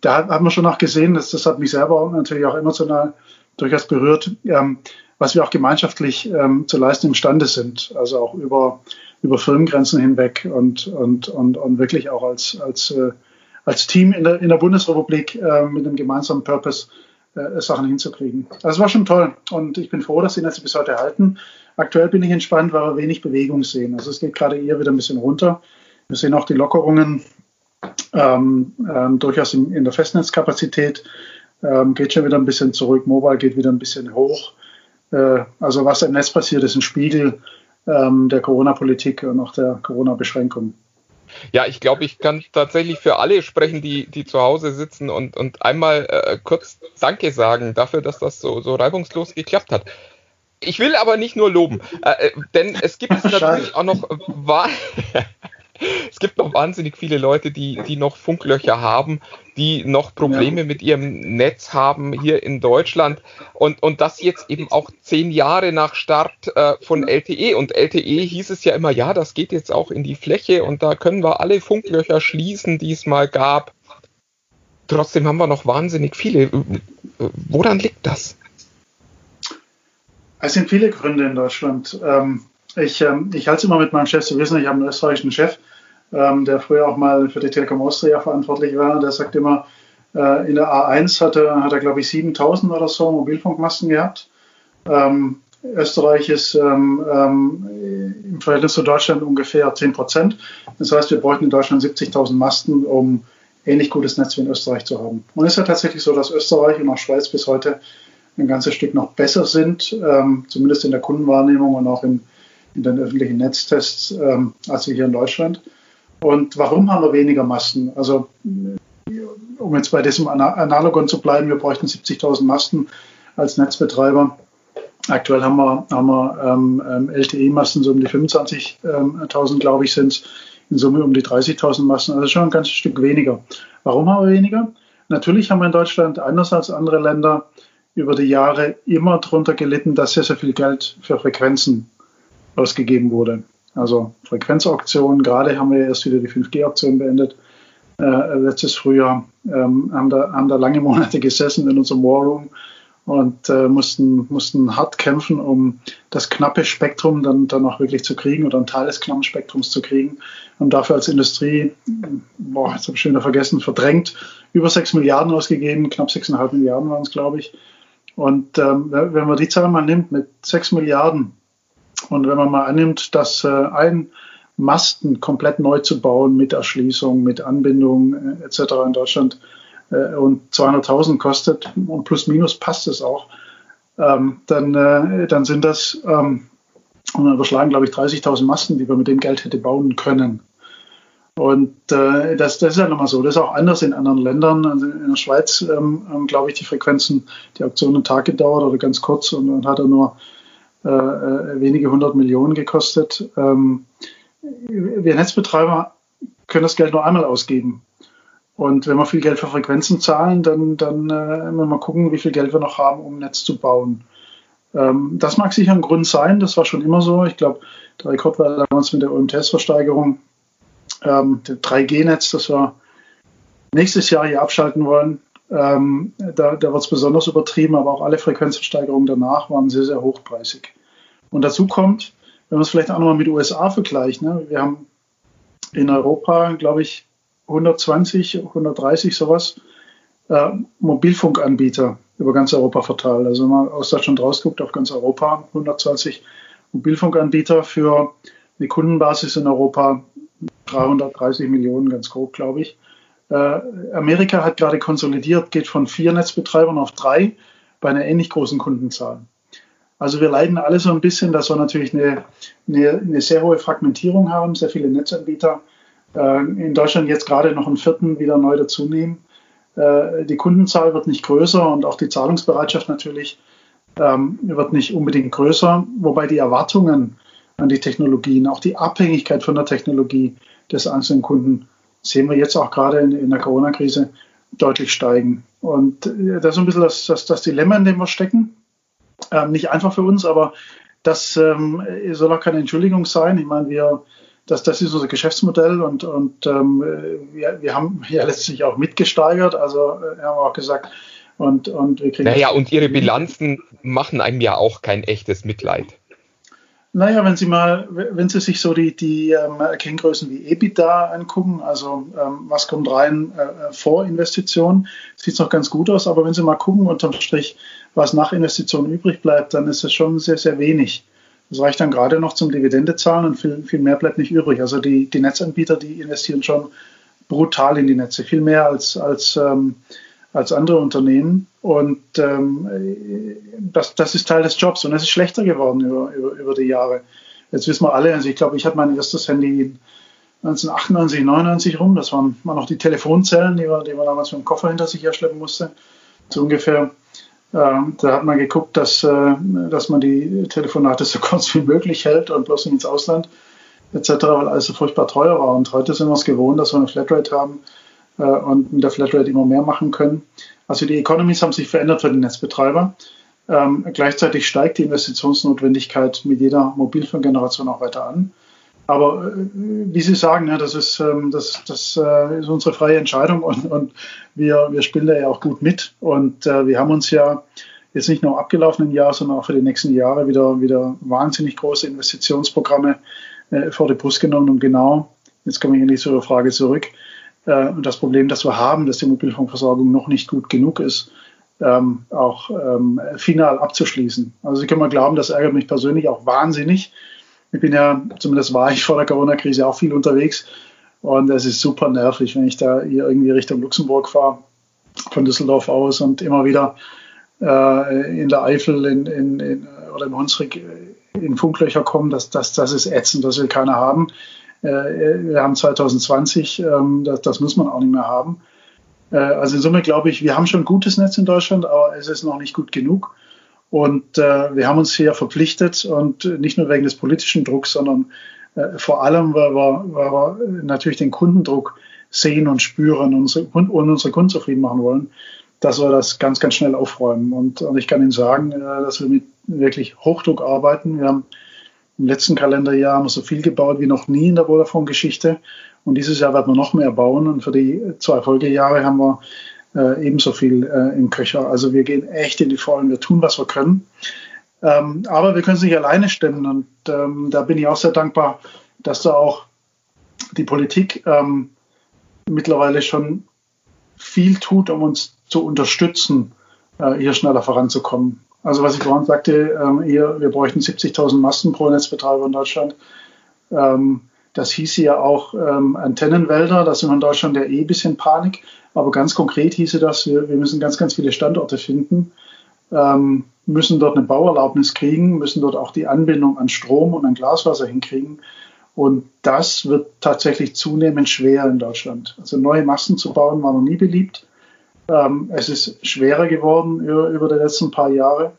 da hat, hat man schon auch gesehen, dass, das hat mich selber natürlich auch emotional durchaus berührt, ähm, was wir auch gemeinschaftlich ähm, zu leisten imstande sind. Also auch über über Firmengrenzen hinweg und, und, und, und wirklich auch als, als, äh, als Team in der, in der Bundesrepublik äh, mit einem gemeinsamen Purpose äh, Sachen hinzukriegen. Also es war schon toll und ich bin froh, dass die Netze bis heute halten. Aktuell bin ich entspannt, weil wir wenig Bewegung sehen. Also es geht gerade eher wieder ein bisschen runter. Wir sehen auch die Lockerungen ähm, ähm, durchaus in, in, der Festnetzkapazität. Ähm, geht schon wieder ein bisschen zurück. Mobile geht wieder ein bisschen hoch. Äh, also was im Netz passiert, ist ein Spiegel ähm, der Corona-Politik und auch der Corona-Beschränkungen. Ja, ich glaube, ich kann tatsächlich für alle sprechen, die, die zu Hause sitzen und, und einmal äh, kurz Danke sagen dafür, dass das so, so reibungslos geklappt hat. Ich will aber nicht nur loben, äh, äh denn es gibt (laughs) natürlich auch noch (laughs) es gibt noch wahnsinnig viele Leute, die, die noch Funklöcher haben, die noch Probleme ja. mit ihrem Netz haben hier in Deutschland und, und das jetzt eben auch zehn Jahre nach Start äh, von LTE. Und LTE hieß es ja immer, ja, das geht jetzt auch in die Fläche und da können wir alle Funklöcher schließen, die es mal gab. Trotzdem haben wir noch wahnsinnig viele. Woran liegt das? Es sind viele Gründe in Deutschland. Ähm, ich, ähm, ich halte es immer mit meinem Chef, Sie wissen, ich habe einen österreichischen Chef, ähm, der früher auch mal für die Telekom Austria verantwortlich war. Der sagt immer, äh, in der A1 hat er, hat er glaube ich, 7000 oder so Mobilfunkmasten gehabt. Ähm, Österreich ist ähm, ähm, im Verhältnis zu Deutschland ungefähr 10 Prozent. Das heißt, wir bräuchten in Deutschland 70.000 Masten, um ähnlich gutes Netz wie in Österreich zu haben. Und es ist ja tatsächlich so, dass Österreich und auch Schweiz bis heute ein ganzes Stück noch besser sind, ähm, zumindest in der Kundenwahrnehmung und auch in, in den öffentlichen Netztests, ähm, als hier in Deutschland. Und warum haben wir weniger Masten? Also, um jetzt bei diesem Analogon zu bleiben, wir bräuchten 70.000 Masten als Netzbetreiber. Aktuell haben wir, haben wir ähm, ähm LTE-Masten, so um die 25.000, ähm, glaube ich, sind es. In Summe um die 30.000 Masten, also schon ein ganzes Stück weniger. Warum haben wir weniger? Natürlich haben wir in Deutschland anders als andere Länder über die Jahre immer darunter gelitten, dass sehr, sehr viel Geld für Frequenzen ausgegeben wurde. Also Frequenzauktionen, gerade haben wir erst wieder die 5G-Auktion beendet, äh, letztes Frühjahr, ähm, haben, da, haben da lange Monate gesessen in unserem Warroom und äh, mussten, mussten hart kämpfen, um das knappe Spektrum dann, dann auch wirklich zu kriegen oder einen Teil des knappen Spektrums zu kriegen. Und dafür als Industrie, boah, jetzt habe ich schon wieder vergessen, verdrängt, über 6 Milliarden ausgegeben, knapp 6,5 Milliarden waren es, glaube ich. Und ähm, wenn man die Zahl mal nimmt mit 6 Milliarden und wenn man mal annimmt, dass äh, ein Masten komplett neu zu bauen mit Erschließung, mit Anbindung äh, etc. in Deutschland äh, und 200.000 kostet und plus minus passt es auch, ähm, dann, äh, dann sind das, ähm, und dann überschlagen, glaube ich, 30.000 Masten, die wir mit dem Geld hätte bauen können. Und äh, das, das ist ja nochmal so. Das ist auch anders in anderen Ländern. Also in der Schweiz ähm, haben, glaube ich, die Frequenzen, die Auktion einen Tag gedauert oder ganz kurz und dann hat er nur äh, äh, wenige hundert Millionen gekostet. Ähm, wir Netzbetreiber können das Geld nur einmal ausgeben. Und wenn wir viel Geld für Frequenzen zahlen, dann, dann äh, müssen wir gucken, wie viel Geld wir noch haben, um ein Netz zu bauen. Ähm, das mag sicher ein Grund sein, das war schon immer so. Ich glaube, der Rekord war damals mit der UMTS-Versteigerung, ähm, das 3G-Netz, das wir nächstes Jahr hier abschalten wollen. Ähm, da da wird es besonders übertrieben, aber auch alle Frequenzversteigerungen danach waren sehr, sehr hochpreisig. Und dazu kommt, wenn man es vielleicht auch nochmal mit USA vergleicht, ne, wir haben in Europa, glaube ich, 120, 130 sowas äh, Mobilfunkanbieter über ganz Europa verteilt. Also wenn man aus Deutschland rausguckt, auf ganz Europa 120 Mobilfunkanbieter für eine Kundenbasis in Europa 330 Millionen, ganz grob, glaube ich. Äh, Amerika hat gerade konsolidiert, geht von vier Netzbetreibern auf drei bei einer ähnlich großen Kundenzahl. Also wir leiden alle so ein bisschen, dass wir natürlich eine, eine, eine sehr hohe Fragmentierung haben, sehr viele Netzanbieter. Äh, in Deutschland jetzt gerade noch einen vierten wieder neu dazunehmen. Äh, die Kundenzahl wird nicht größer und auch die Zahlungsbereitschaft natürlich ähm, wird nicht unbedingt größer, wobei die Erwartungen an die Technologien, auch die Abhängigkeit von der Technologie des einzelnen Kunden sehen wir jetzt auch gerade in, in der Corona-Krise deutlich steigen. Und äh, das ist ein bisschen das, das, das Dilemma, in dem wir stecken. Ähm, nicht einfach für uns, aber das ähm, soll auch keine Entschuldigung sein. Ich meine, wir, das, das ist unser Geschäftsmodell und, und ähm, wir, wir haben ja (laughs) letztlich auch mitgesteigert. Also äh, haben auch gesagt, und, und wir kriegen. Naja, und Ihre Bilanzen machen einem ja auch kein echtes Mitleid. Naja, wenn Sie mal, wenn Sie sich so die, die ähm, Kenngrößen wie EBITDA angucken, also ähm, was kommt rein äh, vor Investitionen, sieht es noch ganz gut aus, aber wenn Sie mal gucken, unterm Strich, was nach Investitionen übrig bleibt, dann ist es schon sehr, sehr wenig. Das reicht dann gerade noch zum Dividende zahlen und viel, viel mehr bleibt nicht übrig. Also die, die Netzanbieter, die investieren schon brutal in die Netze, viel mehr als, als ähm, als andere Unternehmen. Und ähm, das, das ist Teil des Jobs und es ist schlechter geworden über, über, über die Jahre. Jetzt wissen wir alle, also ich glaube, ich hatte mein erstes Handy 1998, 99 rum. Das waren, waren noch die Telefonzellen, die man, die man damals mit dem Koffer hinter sich herschleppen musste. So ungefähr. Ähm, da hat man geguckt, dass, äh, dass man die Telefonate (laughs) so kurz wie möglich hält und bloß nicht ins Ausland etc., weil alles so furchtbar teuer war. Und heute sind wir es gewohnt, dass wir eine Flatrate haben, und mit der Flatrate immer mehr machen können. Also die Economies haben sich verändert für den Netzbetreiber. Ähm, gleichzeitig steigt die Investitionsnotwendigkeit mit jeder Mobilfunkgeneration auch weiter an. Aber äh, wie Sie sagen, ja, das, ist, ähm, das, das äh, ist unsere freie Entscheidung und, und wir, wir spielen da ja auch gut mit. Und äh, wir haben uns ja jetzt nicht nur im abgelaufenen Jahr, sondern auch für die nächsten Jahre wieder, wieder wahnsinnig große Investitionsprogramme äh, vor die Brust genommen, um genau, jetzt komme ich endlich zu der Frage zurück, äh, und das Problem, das wir haben, dass die Mobilfunkversorgung noch nicht gut genug ist, ähm, auch ähm, final abzuschließen. Also Sie können mal glauben, das ärgert mich persönlich auch wahnsinnig. Ich bin ja, zumindest war ich vor der Corona-Krise auch viel unterwegs und es ist super nervig, wenn ich da hier irgendwie Richtung Luxemburg fahre, von Düsseldorf aus und immer wieder äh, in der Eifel in, in, in, oder im Hunsrück in Funklöcher kommen. Das, das, das ist ätzend, das will keiner haben. Äh, wir haben 2020, ähm, das, das muss man auch nicht mehr haben. Äh, also in Summe glaube ich, wir haben schon ein gutes Netz in Deutschland, aber es ist noch nicht gut genug. Und äh, wir haben uns hier verpflichtet und nicht nur wegen des politischen Drucks, sondern vor allem, weil wir, weil wir natürlich den Kundendruck sehen und spüren und unsere, und unsere Kunden zufrieden machen wollen, dass wir das ganz, ganz schnell aufräumen. Und, und ich kann Ihnen sagen, dass wir mit wirklich Hochdruck arbeiten. Wir haben Im letzten Kalenderjahr haben wir so viel gebaut wie noch nie in der Vodafone-Geschichte. Und dieses Jahr werden wir noch mehr bauen. Und für die zwei Folgejahre haben wir äh, ebenso viel äh, im Köcher. Also wir gehen echt in die Vollen. Wir tun, was wir können. Ähm, aber wir können es nicht alleine stemmen. Und ähm, da bin ich auch sehr dankbar, dass da auch die Politik ähm, mittlerweile schon viel tut, um uns zu unterstützen, äh, hier schneller voranzukommen. Also was ich vorhin sagte, ähm, hier, wir bräuchten 70.000 Masten pro Netzbetreiber in Deutschland. Ähm, das hieße ja auch ähm, Antennenwälder, da sind wir in Deutschland ja eh ein bisschen Panik. Aber ganz konkret hieße das, wir, wir müssen ganz, ganz viele Standorte finden, ähm, müssen dort eine Bauerlaubnis kriegen, müssen dort auch die Anbindung an Strom und an Glaswasser hinkriegen. Und das wird tatsächlich zunehmend schwer in Deutschland. Also neue Masten zu bauen war noch nie beliebt. Ähm, es ist schwerer geworden über, über die letzten paar Jahre.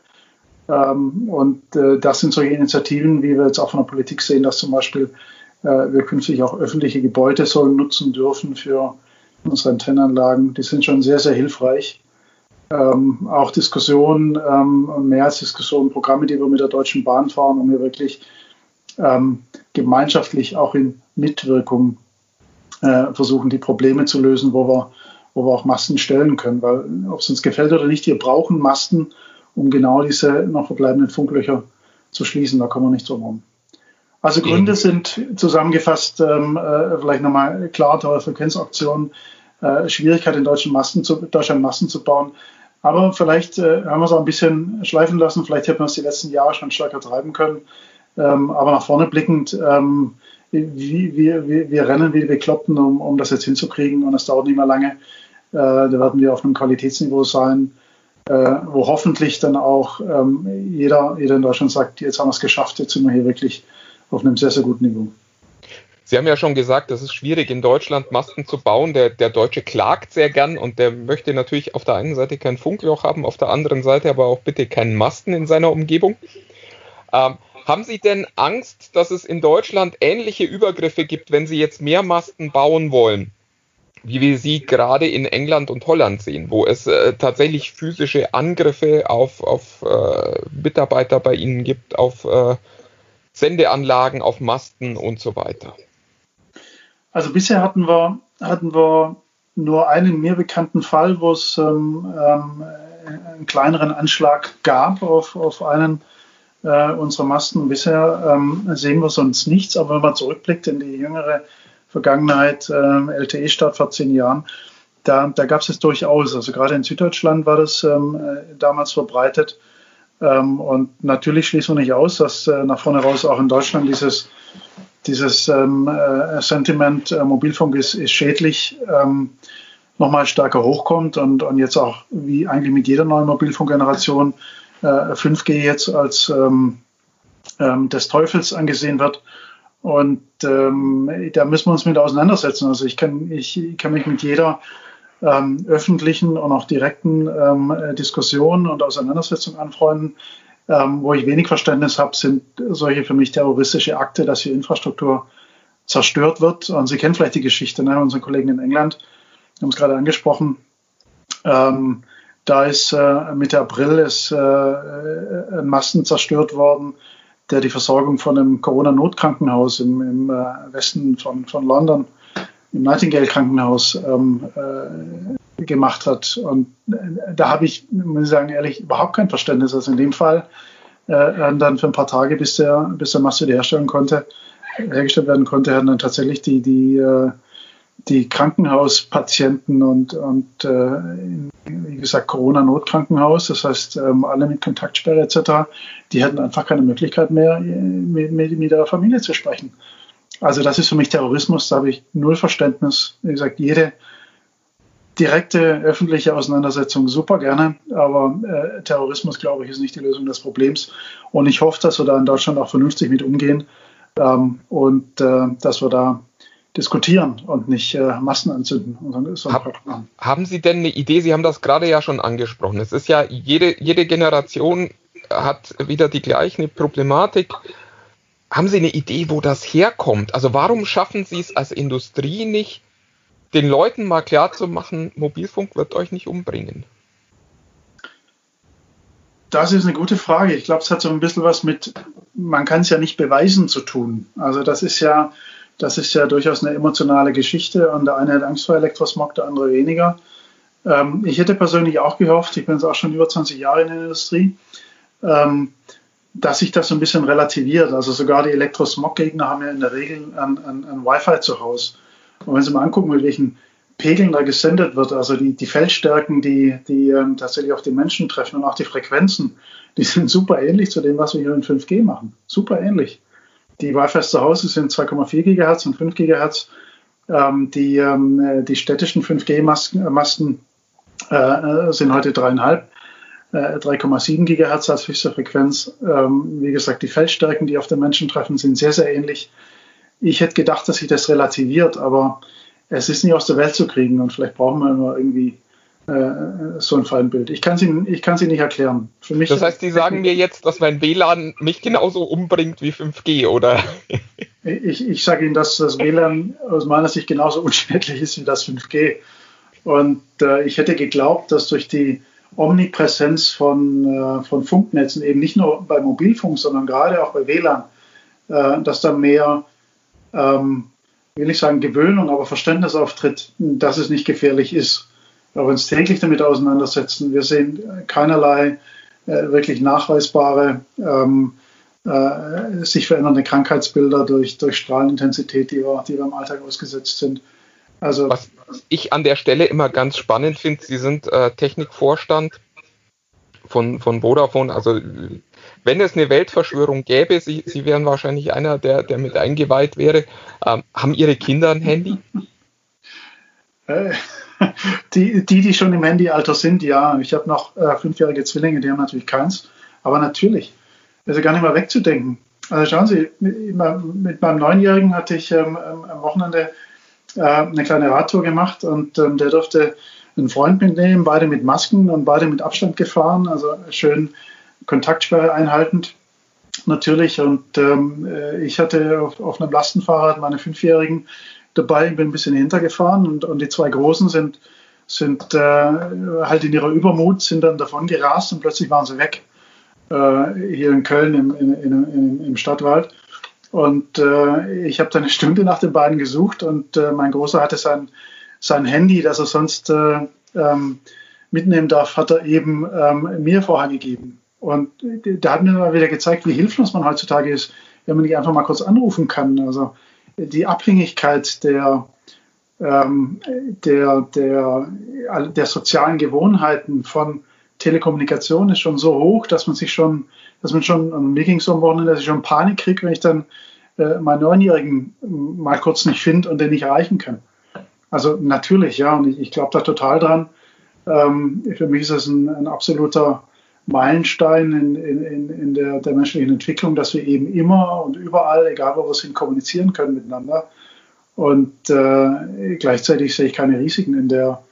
Ähm, und äh, das sind solche Initiativen, wie wir jetzt auch von der Politik sehen, dass zum Beispiel äh, wir künftig auch öffentliche Gebäude sollen nutzen dürfen für unsere Antennenanlagen. Die sind schon sehr, sehr hilfreich. Ähm, auch Diskussionen ähm, mehr als Diskussionen, Programme, die wir mit der Deutschen Bahn fahren, um hier wirklich ähm, gemeinschaftlich auch in Mitwirkung äh, versuchen, die Probleme zu lösen, wo wir, wo wir auch Masten stellen können. Weil ob es uns gefällt oder nicht, wir brauchen Masten, um genau diese noch verbleibenden Funklöcher zu schließen. Da kommen wir nicht drum herum. Also Gründe mhm. sind zusammengefasst, ähm, äh, vielleicht nochmal klar, teure Frequenzauktionen, äh, Schwierigkeit in deutschen Masten zu, Deutschland Masten zu bauen. Aber vielleicht äh, haben wir es auch ein bisschen schleifen lassen, vielleicht hätten wir es die letzten Jahre schon stärker treiben können. Ähm, aber nach vorne blickend, ähm, wir, wir, wir rennen wie die Bekloppten, um, um das jetzt hinzukriegen und es dauert nicht mehr lange. Äh, da werden wir auf einem Qualitätsniveau sein, äh, wo hoffentlich dann auch ähm, jeder, jeder in Deutschland sagt, jetzt haben wir es geschafft, jetzt sind wir hier wirklich auf einem sehr, sehr guten Niveau. Sie haben ja schon gesagt, es ist schwierig in Deutschland Masten zu bauen. Der, der Deutsche klagt sehr gern und der möchte natürlich auf der einen Seite kein Funkloch haben, auf der anderen Seite aber auch bitte keinen Masten in seiner Umgebung. Ähm, haben Sie denn Angst, dass es in Deutschland ähnliche Übergriffe gibt, wenn Sie jetzt mehr Masten bauen wollen? Wie wir sie gerade in England und Holland sehen, wo es äh, tatsächlich physische Angriffe auf, auf äh, Mitarbeiter bei Ihnen gibt, auf äh, Sendeanlagen, auf Masten und so weiter. Also bisher hatten wir, hatten wir nur einen mir bekannten Fall, wo es ähm, ähm, einen kleineren Anschlag gab auf, auf einen äh, unserer Masten. Bisher ähm, sehen wir sonst nichts, aber wenn man zurückblickt in die jüngere Vergangenheit, äh, LTE-Start vor zehn Jahren, da, da gab es es durchaus. Also gerade in Süddeutschland war das ähm, äh, damals verbreitet. Ähm, und natürlich schließen wir nicht aus, dass äh, nach vorne raus auch in Deutschland dieses, dieses ähm, äh, Sentiment, äh, Mobilfunk ist, ist schädlich, ähm, nochmal stärker hochkommt und, und jetzt auch wie eigentlich mit jeder neuen Mobilfunkgeneration 5G äh, jetzt als ähm, ähm, des Teufels angesehen wird. Und ähm, da müssen wir uns mit auseinandersetzen. Also ich kann, ich kann mich mit jeder ähm, öffentlichen und auch direkten ähm, Diskussion und Auseinandersetzung anfreunden. Ähm, wo ich wenig Verständnis habe, sind solche für mich terroristische Akte, dass hier Infrastruktur zerstört wird. Und Sie kennen vielleicht die Geschichte, ne? unsere Kollegen in England haben es gerade angesprochen. Ähm, da ist äh, Mitte April ist, äh, ein Masten zerstört worden, der die Versorgung von einem Corona-Notkrankenhaus im, im äh, Westen von, von London, im Nightingale-Krankenhaus, ähm, äh, gemacht hat. Und äh, da habe ich, muss ich sagen, ehrlich, überhaupt kein Verständnis. Also in dem Fall äh, dann für ein paar Tage, bis der, bis der Mast herstellen konnte, hergestellt werden konnte, haben dann tatsächlich die, die die Krankenhauspatienten und, und äh, wie gesagt Corona-Notkrankenhaus, das heißt ähm, alle mit Kontaktsperre etc., die hätten einfach keine Möglichkeit mehr, mit, mit, mit ihrer Familie zu sprechen. Also das ist für mich Terrorismus, da habe ich null Verständnis. Wie gesagt, jede direkte öffentliche Auseinandersetzung super gerne, aber äh, Terrorismus, glaube ich, ist nicht die Lösung des Problems. Und ich hoffe, dass wir da in Deutschland auch vernünftig mit umgehen ähm, und äh, dass wir da diskutieren und nicht äh, Massen anzünden. Hab, haben Sie denn eine Idee? Sie haben das gerade ja schon angesprochen. Es ist ja jede, jede Generation hat wieder die gleiche Problematik. Haben Sie eine Idee, wo das herkommt? Also warum schaffen Sie es als Industrie nicht, den Leuten mal klar zu machen, Mobilfunk wird euch nicht umbringen? Das ist eine gute Frage. Ich glaube, es hat so ein bisschen was mit, man kann es ja nicht beweisen zu tun. Also das ist ja, das ist ja durchaus eine emotionale Geschichte und der eine hat Angst vor Elektrosmog, der andere weniger. Ähm, ich hätte persönlich auch gehofft, ich bin jetzt auch schon über 20 Jahre in der Industrie, ähm, dass sich das so ein bisschen relativiert. Also sogar die Elektrosmog-Gegner haben ja in der Regel ein, ein, ein Wi-Fi zu Hause. Und wenn Sie mal angucken, mit welchen Pegeln da gesendet wird, also die, die Feldstärken, die, die ähm, tatsächlich auf die Menschen treffen und auch die Frequenzen, die sind super ähnlich zu dem, was wir hier in 5G machen. Super ähnlich. Die Wi-Fi zu Hause sind 2,4 GHz und 5 GHz. Ähm, die, ähm, die städtischen 5G-Masten äh, sind heute dreieinhalb. 3,7 äh, GHz als höchste Frequenz. Ähm, wie gesagt, die Feldstärken, die auf den Menschen treffen, sind sehr, sehr ähnlich. Ich hätte gedacht, dass sich das relativiert, aber es ist nicht aus der Welt zu kriegen und vielleicht brauchen wir immer irgendwie äh, so ein Feindbild. Ich kann Ihnen, ich kann nicht erklären. Für mich das heißt, Sie sagen mir jetzt, dass mein WLAN mich genauso umbringt wie 5G, oder? (laughs) ich, ich sage Ihnen, dass das WLAN aus meiner Sicht genauso (laughs) unschädlich ist wie das 5G. Und äh, ich hätte geglaubt, dass durch die Omnipräsenz von, äh, von Funknetzen, eben nicht nur bei Mobilfunk, sondern gerade auch bei WLAN, äh, dass da mehr ähm, will nicht sagen Gewöhnung, aber Verständnis auftritt, dass es nicht gefährlich ist. Wir uns täglich damit auseinandersetzen. Wir sehen keinerlei äh, wirklich nachweisbare ähm, äh, sich verändernde Krankheitsbilder durch, durch Strahlenintensität, die wir, die wir im Alltag ausgesetzt sind. Also, Was ich an der Stelle immer ganz spannend finde, Sie sind äh, Technikvorstand von, von Vodafone, also wenn es eine Weltverschwörung gäbe, Sie, Sie wären wahrscheinlich einer, der, der mit eingeweiht wäre. Ähm, haben Ihre Kinder ein Handy? (laughs) Die, die, die schon im Handyalter sind, ja. Ich habe noch äh, fünfjährige Zwillinge, die haben natürlich keins. Aber natürlich, ja gar nicht mehr wegzudenken. Also schauen Sie, mit, mit meinem Neunjährigen hatte ich ähm, am Wochenende äh, eine kleine Radtour gemacht und ähm, der durfte einen Freund mitnehmen, beide mit Masken und beide mit Abstand gefahren, also schön Kontaktsperre einhaltend natürlich. Und ähm, äh, ich hatte auf, auf, einem Lastenfahrrad meine Fünfjährigen dabei, bin ein bisschen hintergefahren und, und die zwei Großen sind, sind äh, halt in ihrer Übermut, sind dann davon gerast und plötzlich waren sie weg. Äh, hier in Köln im, in, in, im Stadtwald. Und äh, ich habe dann eine Stunde nach den beiden gesucht und äh, mein Großer hatte sein, sein Handy, das er sonst äh, ähm, mitnehmen darf, hat er eben ähm, mir vorher gegeben. Und da hat mir mal wieder gezeigt, wie hilflos man heutzutage ist, wenn man nicht einfach mal kurz anrufen kann. Also die Abhängigkeit der, ähm, der, der, der sozialen Gewohnheiten von Telekommunikation ist schon so hoch, dass man sich schon, dass man schon, mir ging es am Wochenende, dass ich schon Panik kriege, wenn ich dann äh, meinen Neunjährigen mal kurz nicht finde und den nicht erreichen kann. Also natürlich, ja, und ich, ich glaube da total dran. Ähm, für mich ist das ein, ein absoluter Meilenstein in, in, in der, der, menschlichen Entwicklung, dass wir eben immer und überall, egal wo wir sind, kommunizieren können miteinander. Und äh, gleichzeitig sehe ich keine Risiken in der,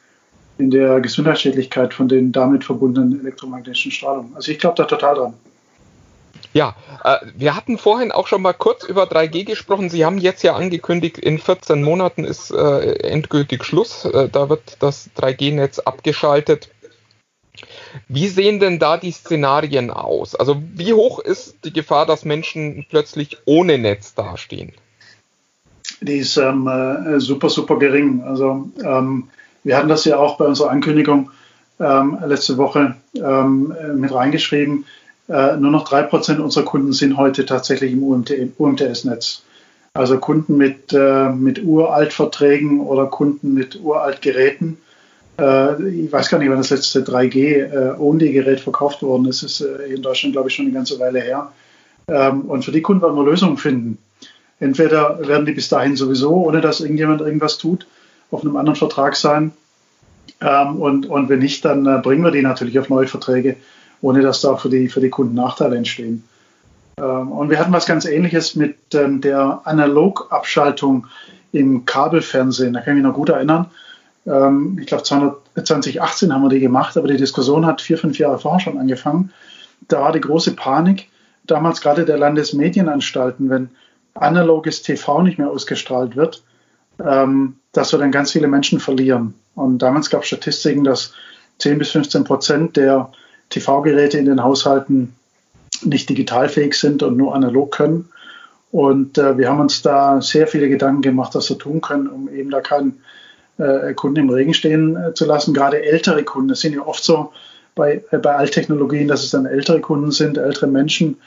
in der Gesundheitsschädlichkeit von den damit verbundenen elektromagnetischen Strahlungen. Also ich glaube da total dran. Ja, äh, wir hatten vorhin auch schon mal kurz über 3G gesprochen. Sie haben jetzt ja angekündigt, in 14 Monaten ist äh, endgültig Schluss. Äh, da wird das 3G-Netz abgeschaltet. Wie sehen denn da die Szenarien aus? Also wie hoch ist die Gefahr, dass Menschen plötzlich ohne Netz dastehen? Die ist ähm, äh, super, super gering. Also ähm, wir hatten das ja auch bei unserer Ankündigung ähm, letzte Woche ähm, mit reingeschrieben. Äh, nur noch drei Prozent unserer Kunden sind heute tatsächlich im UMT, UMTS-Netz. Also Kunden mit, äh, mit Uraltverträgen oder Kunden mit Uraltgeräten äh, ich weiß gar nicht, wann das letzte 3G-Only-Gerät äh, verkauft worden ist. Das ist äh, in Deutschland, glaube ich, schon eine ganze Weile her. Ähm, und für die Kunden werden wir Lösungen finden. Entweder werden die bis dahin sowieso, ohne dass irgendjemand irgendwas tut, auf einem anderen Vertrag sein. Ähm, und, und wenn nicht, dann bringen wir die natürlich auf neue Verträge, ohne dass da für die, für die Kunden Nachteile entstehen. Ähm, und wir hatten was ganz Ähnliches mit der Analogabschaltung im Kabelfernsehen. Da kann ich mich noch gut erinnern. Ähm, ich glaube, 2018 haben wir die gemacht, aber die Diskussion hat vier, fünf Jahre vorher schon angefangen. Da war die große Panik, damals gerade der Landesmedienanstalten, wenn analoges TV nicht mehr ausgestrahlt wird, ähm, dass wir dann ganz viele Menschen verlieren. Und damals gab es Statistiken, dass 10 bis 15 Prozent der TV-Geräte in den Haushalten nicht digitalfähig sind und nur analog können. Und äh, wir haben uns da sehr viele Gedanken gemacht, was wir tun können, um eben da keinen Kunden im Regen stehen äh, zu lassen. Gerade ältere Kunden, das sind ja oft so bei, äh, bei Alttechnologien, dass es dann ältere Kunden sind, ältere Menschen,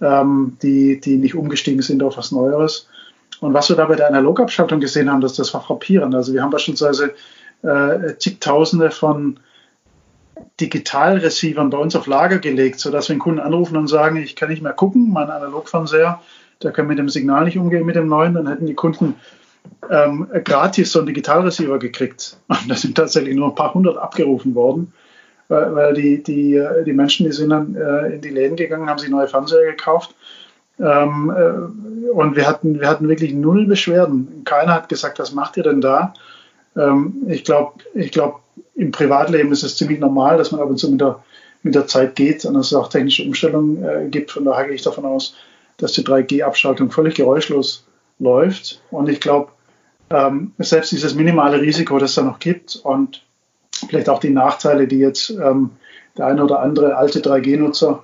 ähm, die, die nicht umgestiegen sind auf was Neueres. Und was wir da bei der Analogabschaltung gesehen haben, das, das war frappierend. Also wir haben beispielsweise äh, zigtausende von Digitalreceivern bei uns auf Lager gelegt, sodass wir einen Kunden anrufen und sagen, ich kann nicht mehr gucken, mein Analogfernseher, der kann mit dem Signal nicht umgehen, mit dem neuen, dann hätten die Kunden ähm, gratis so einen Digitalreceiver gekriegt. Und da sind tatsächlich nur ein paar hundert abgerufen worden, weil, weil die, die, die Menschen, die sind dann äh, in die Läden gegangen, haben sich neue Fernseher gekauft. Ähm, äh, und wir hatten, wir hatten wirklich null Beschwerden. Keiner hat gesagt, was macht ihr denn da? Ähm, ich glaube, ich glaub, im Privatleben ist es ziemlich normal, dass man ab und zu mit der, mit der Zeit geht und dass es auch technische Umstellungen äh, gibt. Von daher gehe ich davon aus, dass die 3G-Abschaltung völlig geräuschlos läuft. Und ich glaube, ähm, selbst dieses minimale Risiko, das es da noch gibt und vielleicht auch die Nachteile, die jetzt ähm, der eine oder andere alte 3G-Nutzer,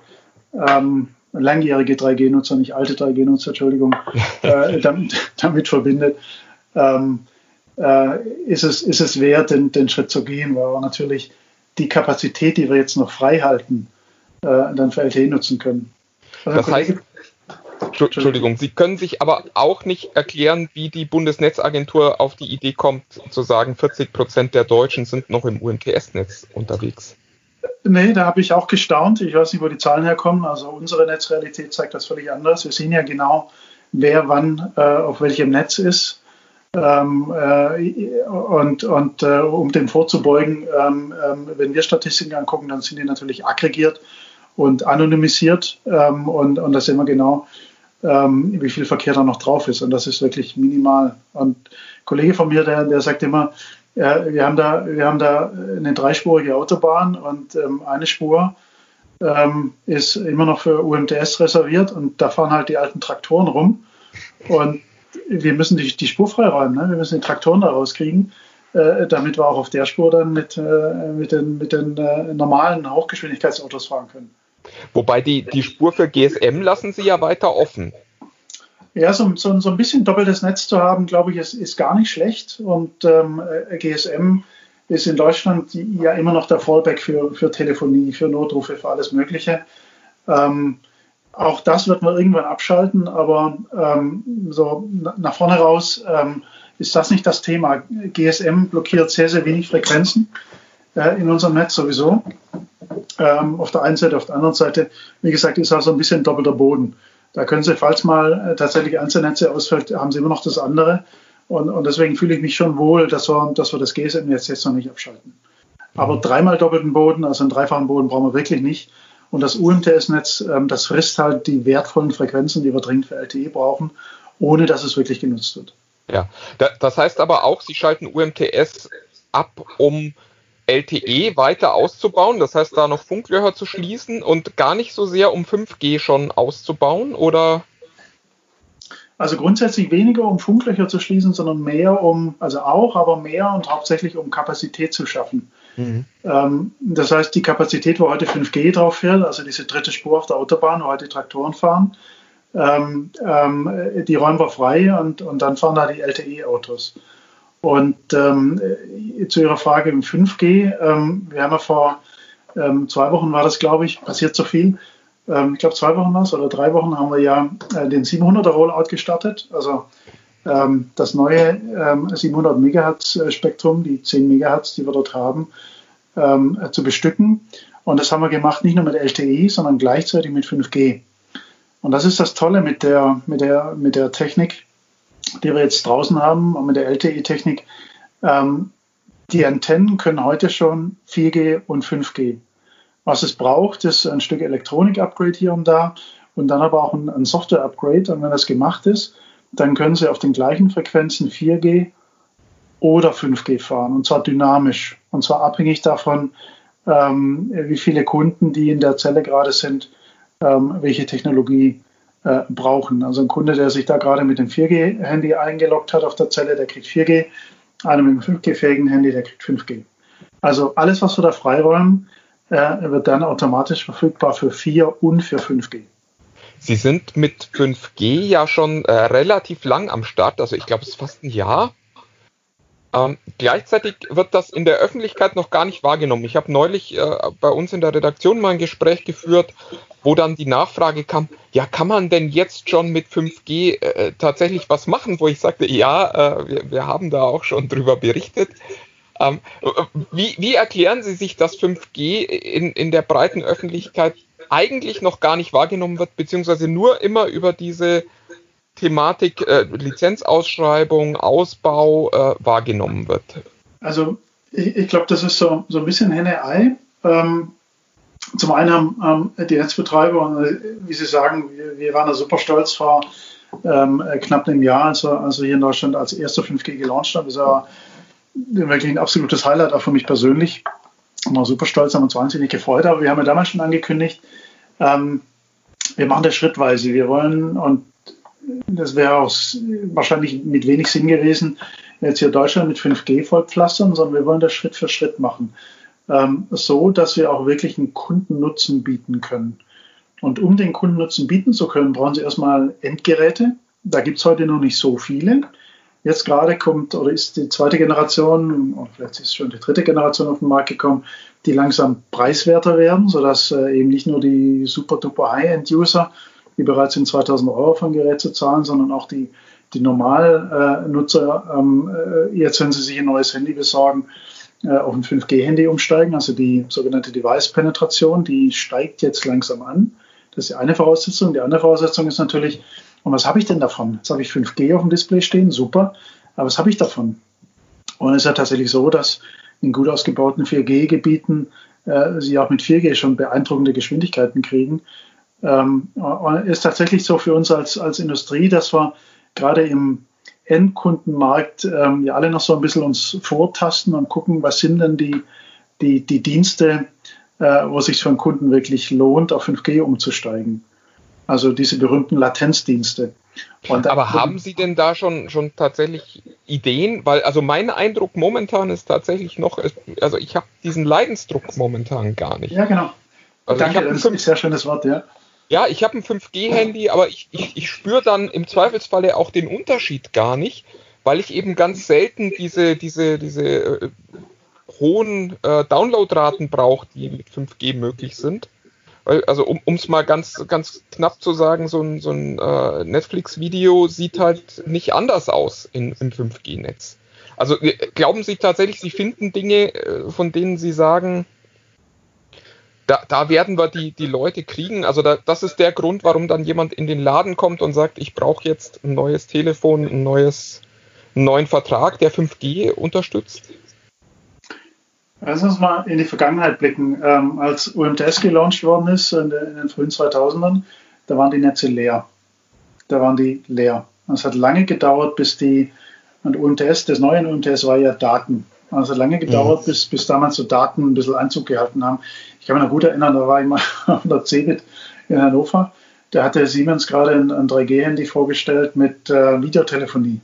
ähm, langjährige 3G-Nutzer, nicht alte 3G-Nutzer, Entschuldigung, (laughs) äh, damit, damit, verbindet, ähm, äh, ist, es, ist es wert, den, den Schritt zu gehen, weil wir natürlich die Kapazität, die wir jetzt noch frei halten, äh, dann für LTE nutzen können. Also das heißt, Entschuldigung, Sie können sich aber auch nicht erklären, wie die Bundesnetzagentur auf die Idee kommt, zu sagen, 40 Prozent der Deutschen sind noch im UMTS-Netz unterwegs. Nee, da habe ich auch gestaunt. Ich weiß nicht, wo die Zahlen herkommen. Also unsere Netzrealität zeigt das völlig anders. Wir sehen ja genau, wer wann äh, auf welchem Netz ist. Ähm, äh, und und äh, um dem vorzubeugen, ähm, ähm, wenn wir Statistiken angucken, dann sind die natürlich aggregiert und anonymisiert. Ähm, und, und da sehen wir genau, ähm, wie viel Verkehr da noch drauf ist. Und das ist wirklich minimal. Und ein Kollege von mir, der, der sagt immer, ja, wir, haben da, wir haben da eine dreispurige Autobahn und ähm, eine Spur ähm, ist immer noch für UMTS reserviert und da fahren halt die alten Traktoren rum. Und wir müssen die, die Spur freiräumen. Ne? Wir müssen die Traktoren da rauskriegen, äh, damit wir auch auf der Spur dann mit, äh, mit den, mit den äh, normalen Hochgeschwindigkeitsautos fahren können. Wobei die, die Spur für GSM lassen Sie ja weiter offen. Ja, so, so, so ein bisschen doppeltes Netz zu haben, glaube ich, ist, ist gar nicht schlecht. Und ähm, äh, GSM ist in Deutschland ja immer noch der Fallback für, für Telefonie, für Notrufe, für alles Mögliche. Ähm, auch das wird man irgendwann abschalten, aber ähm, so nach vorne raus ähm, ist das nicht das Thema. GSM blockiert sehr, sehr wenig Frequenzen äh, in unserem Netz sowieso. Ähm, auf der einen Seite, auf der anderen Seite, wie gesagt, ist also ein bisschen doppelter Boden. Da können Sie, falls mal äh, tatsächlich Einzelnetze ausfällt, haben Sie immer noch das andere. Und, und deswegen fühle ich mich schon wohl, dass wir, dass wir das GSM-Netz jetzt noch nicht abschalten. Aber dreimal doppelten Boden, also einen dreifachen Boden brauchen wir wirklich nicht. Und das UMTS-Netz, ähm, das frisst halt die wertvollen Frequenzen, die wir dringend für LTE brauchen, ohne dass es wirklich genutzt wird. Ja, das heißt aber auch, Sie schalten UMTS ab, um LTE weiter auszubauen, das heißt da noch Funklöcher zu schließen und gar nicht so sehr um 5G schon auszubauen oder? Also grundsätzlich weniger um Funklöcher zu schließen, sondern mehr um, also auch, aber mehr und hauptsächlich um Kapazität zu schaffen. Mhm. Ähm, das heißt, die Kapazität, wo heute 5G drauf fährt, also diese dritte Spur auf der Autobahn, wo heute Traktoren fahren, ähm, ähm, die räumen wir frei und, und dann fahren da die LTE-Autos. Und ähm, zu Ihrer Frage im 5G, ähm, wir haben ja vor ähm, zwei Wochen war das, glaube ich, passiert so viel. Ähm, ich glaube, zwei Wochen war es oder drei Wochen haben wir ja äh, den 700er Rollout gestartet. Also ähm, das neue 700 ähm, Megahertz Spektrum, die 10 Megahertz, die wir dort haben, äh, zu bestücken. Und das haben wir gemacht nicht nur mit LTE, sondern gleichzeitig mit 5G. Und das ist das Tolle mit der, mit der, mit der Technik, die wir jetzt draußen haben mit der LTE-Technik, ähm, die Antennen können heute schon 4G und 5G. Was es braucht, ist ein Stück Elektronik-Upgrade hier und da und dann aber auch ein, ein Software-Upgrade. Und wenn das gemacht ist, dann können Sie auf den gleichen Frequenzen 4G oder 5G fahren und zwar dynamisch und zwar abhängig davon, ähm, wie viele Kunden, die in der Zelle gerade sind, ähm, welche Technologie äh, brauchen. Also ein Kunde, der sich da gerade mit dem 4G-Handy eingeloggt hat auf der Zelle, der kriegt 4G. Einer mit einem 5G-fähigen Handy, der kriegt 5G. Also alles, was wir da freiräumen, äh, wird dann automatisch verfügbar für 4 und für 5G. Sie sind mit 5G ja schon äh, relativ lang am Start, also ich glaube, es ist fast ein Jahr. Ähm, gleichzeitig wird das in der Öffentlichkeit noch gar nicht wahrgenommen. Ich habe neulich äh, bei uns in der Redaktion mal ein Gespräch geführt, wo dann die Nachfrage kam, ja, kann man denn jetzt schon mit 5G äh, tatsächlich was machen? Wo ich sagte, ja, äh, wir, wir, haben da auch schon drüber berichtet. Ähm, wie, wie, erklären Sie sich, dass 5G in, in der breiten Öffentlichkeit eigentlich noch gar nicht wahrgenommen wird, beziehungsweise nur immer über diese Thematik äh, Lizenzausschreibung, Ausbau äh, wahrgenommen wird? Also ich, ich glaube, das ist so, so ein bisschen Henne-Ei. Ähm, zum einen haben ähm, die Netzbetreiber, äh, wie Sie sagen, wir, wir waren da super stolz vor ähm, knapp einem Jahr, als wir, als wir hier in Deutschland als erster 5G gelauncht haben. Das war wirklich ein absolutes Highlight, auch für mich persönlich. Ich war super stolz, haben uns wahnsinnig gefreut, aber wir haben ja damals schon angekündigt, ähm, wir machen das schrittweise. Wir wollen, und das wäre auch wahrscheinlich mit wenig Sinn gewesen, jetzt hier Deutschland mit 5G vollpflastern, sondern wir wollen das Schritt für Schritt machen. Ähm, so, dass wir auch wirklich einen Kundennutzen bieten können. Und um den Kundennutzen bieten zu können, brauchen Sie erstmal Endgeräte. Da gibt es heute noch nicht so viele. Jetzt gerade kommt oder ist die zweite Generation, oder vielleicht ist schon die dritte Generation auf den Markt gekommen, die langsam preiswerter werden, sodass äh, eben nicht nur die super duper High-End-User die bereit sind, 2000 Euro für ein Gerät zu zahlen, sondern auch die, die Normalnutzer, ähm, äh, jetzt, wenn sie sich ein neues Handy besorgen, äh, auf ein 5G-Handy umsteigen, also die sogenannte Device-Penetration, die steigt jetzt langsam an. Das ist die eine Voraussetzung. Die andere Voraussetzung ist natürlich, und was habe ich denn davon? Jetzt habe ich 5G auf dem Display stehen, super, aber was habe ich davon? Und es ist ja tatsächlich so, dass in gut ausgebauten 4G-Gebieten äh, sie auch mit 4G schon beeindruckende Geschwindigkeiten kriegen. Ähm, ist tatsächlich so für uns als, als Industrie, dass wir gerade im Endkundenmarkt ähm, ja alle noch so ein bisschen uns vortasten und gucken, was sind denn die, die, die Dienste, äh, wo sich für einen Kunden wirklich lohnt, auf 5G umzusteigen. Also diese berühmten Latenzdienste. Und Aber haben Sie denn da schon, schon tatsächlich Ideen? Weil, also mein Eindruck momentan ist tatsächlich noch, also ich habe diesen Leidensdruck momentan gar nicht. Ja, genau. Also Danke, das ist ein sehr schönes Wort, ja. Ja, ich habe ein 5G-Handy, aber ich, ich, ich spüre dann im Zweifelsfalle auch den Unterschied gar nicht, weil ich eben ganz selten diese, diese, diese äh, hohen äh, Downloadraten brauche, die mit 5G möglich sind. Weil, also um es mal ganz, ganz knapp zu sagen, so ein, so ein äh, Netflix-Video sieht halt nicht anders aus in, im 5G-Netz. Also glauben Sie tatsächlich, Sie finden Dinge, äh, von denen Sie sagen, da, da werden wir die, die Leute kriegen. Also da, das ist der Grund, warum dann jemand in den Laden kommt und sagt, ich brauche jetzt ein neues Telefon, ein neues, einen neuen Vertrag, der 5G unterstützt. Lass uns mal in die Vergangenheit blicken. Ähm, als UMTS gelauncht worden ist in, in, den frühen 2000ern, da waren die Netze leer. Da waren die leer. Es hat lange gedauert, bis die, und UMTS, das neue UMTS war ja Daten. Also lange gedauert, mhm. bis, bis damals so Daten ein bisschen Einzug gehalten haben. Ich kann mich noch gut erinnern, da war ich mal (laughs) auf der CeBIT in Hannover. Da hatte Siemens gerade ein, ein 3G-Handy vorgestellt mit äh, Videotelefonie.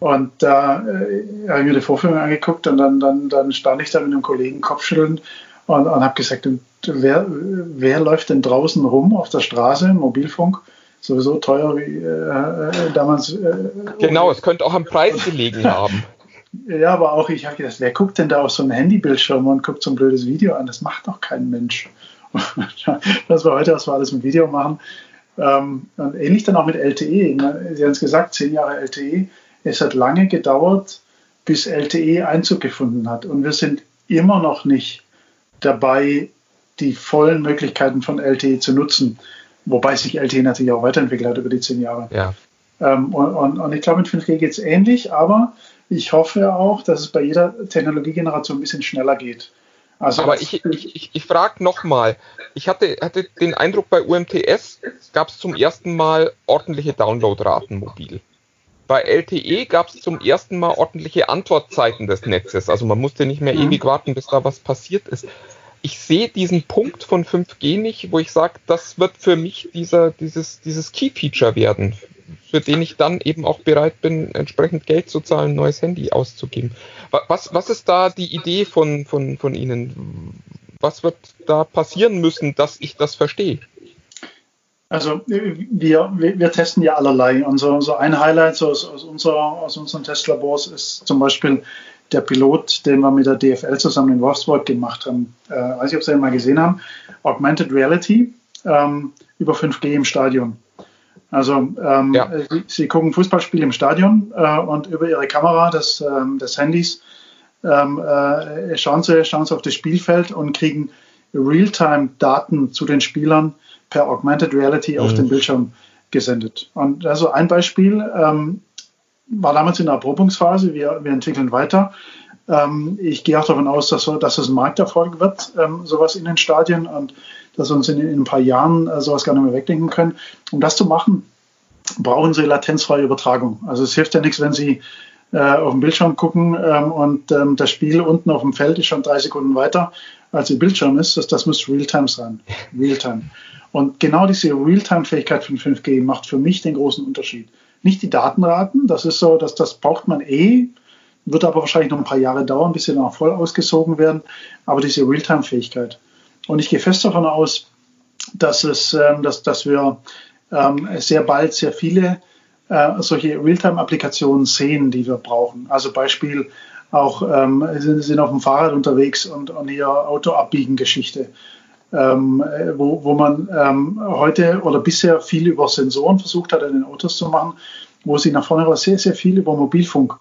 Und da äh, habe ich mir die Vorführung angeguckt und dann, dann, dann stand ich da mit einem Kollegen kopfschüttelnd und, und habe gesagt, wer, wer läuft denn draußen rum auf der Straße, Mobilfunk? Sowieso teuer wie äh, äh damals. Äh, genau, es könnte auch am Preis gelegen haben. (laughs) Ja, aber auch ich habe gedacht, wer guckt denn da auf so einen Handybildschirm und guckt so ein blödes Video an? Das macht doch kein Mensch. (laughs) das war heute, was wir alles mit Video machen. Ähm, und ähnlich dann auch mit LTE. Sie haben es gesagt, zehn Jahre LTE. Es hat lange gedauert, bis LTE Einzug gefunden hat. Und wir sind immer noch nicht dabei, die vollen Möglichkeiten von LTE zu nutzen. Wobei sich LTE natürlich auch weiterentwickelt hat über die zehn Jahre. Ja. Ähm, und, und, und, ich glaube, mit 5G geht es ähnlich, aber ich hoffe auch, dass es bei jeder Technologiegeneration ein bisschen schneller geht. Also Aber ich, ich, ich, ich frage nochmal, ich hatte, hatte den Eindruck, bei UMTS gab es zum ersten Mal ordentliche Downloadraten mobil. Bei LTE gab es zum ersten Mal ordentliche Antwortzeiten des Netzes. Also man musste nicht mehr mhm. ewig warten, bis da was passiert ist. Ich sehe diesen Punkt von 5G nicht, wo ich sage, das wird für mich dieser, dieses, dieses Key-Feature werden für den ich dann eben auch bereit bin, entsprechend Geld zu zahlen, ein neues Handy auszugeben. Was, was ist da die Idee von, von, von Ihnen? was wird da passieren müssen, dass ich das verstehe? Also wir, wir, testen ja allerlei. So, so ein Highlight aus, aus, unserer, aus unseren Testlabors ist zum Beispiel der Pilot, den wir mit der DFL zusammen in Wolfsburg gemacht haben. Äh, weiß ich, ob Sie den mal gesehen haben. Augmented Reality ähm, über 5G im Stadion. Also ähm, ja. Sie, Sie, gucken Fußballspiel im Stadion äh, und über Ihre Kamera des, ähm, des Handys ähm, äh, schauen, Sie, schauen Sie auf das Spielfeld und kriegen Realtime-Daten zu den Spielern per Augmented Reality mhm. auf den Bildschirm gesendet. Und also ein Beispiel ähm, war damals in der Erprobungsphase. Wir, wir entwickeln weiter. Ähm, ich gehe auch davon aus, dass, dass es ein Markterfolg wird, ähm, sowas in den Stadien und dass wir uns in, in ein paar Jahren äh, sowas gar nicht mehr wegdenken können. Um das zu machen, brauchen Sie latenzfreie Übertragung. Also es hilft ja nichts, wenn Sie äh, auf dem Bildschirm gucken ähm, und ähm, das Spiel unten auf dem Feld ist schon drei Sekunden weiter, als Ihr Bildschirm ist. Das, das muss Realtime sein. (laughs) Realtime. Und genau diese Realtime-Fähigkeit von 5G macht für mich den großen Unterschied. Nicht die Datenraten, das ist so, dass das braucht man eh, wird aber wahrscheinlich noch ein paar Jahre dauern, bis sie dann auch voll ausgesogen werden, aber diese Realtime-Fähigkeit. Und ich gehe fest davon aus, dass, es, ähm, dass, dass wir ähm, sehr bald sehr viele äh, solche Realtime-Applikationen sehen, die wir brauchen. Also Beispiel auch ähm, sind, sind auf dem Fahrrad unterwegs und, und hier Auto abbiegen Geschichte ähm, wo, wo man ähm, heute oder bisher viel über Sensoren versucht hat, in den Autos zu machen, wo sie nach vorne war sehr, sehr viel über Mobilfunk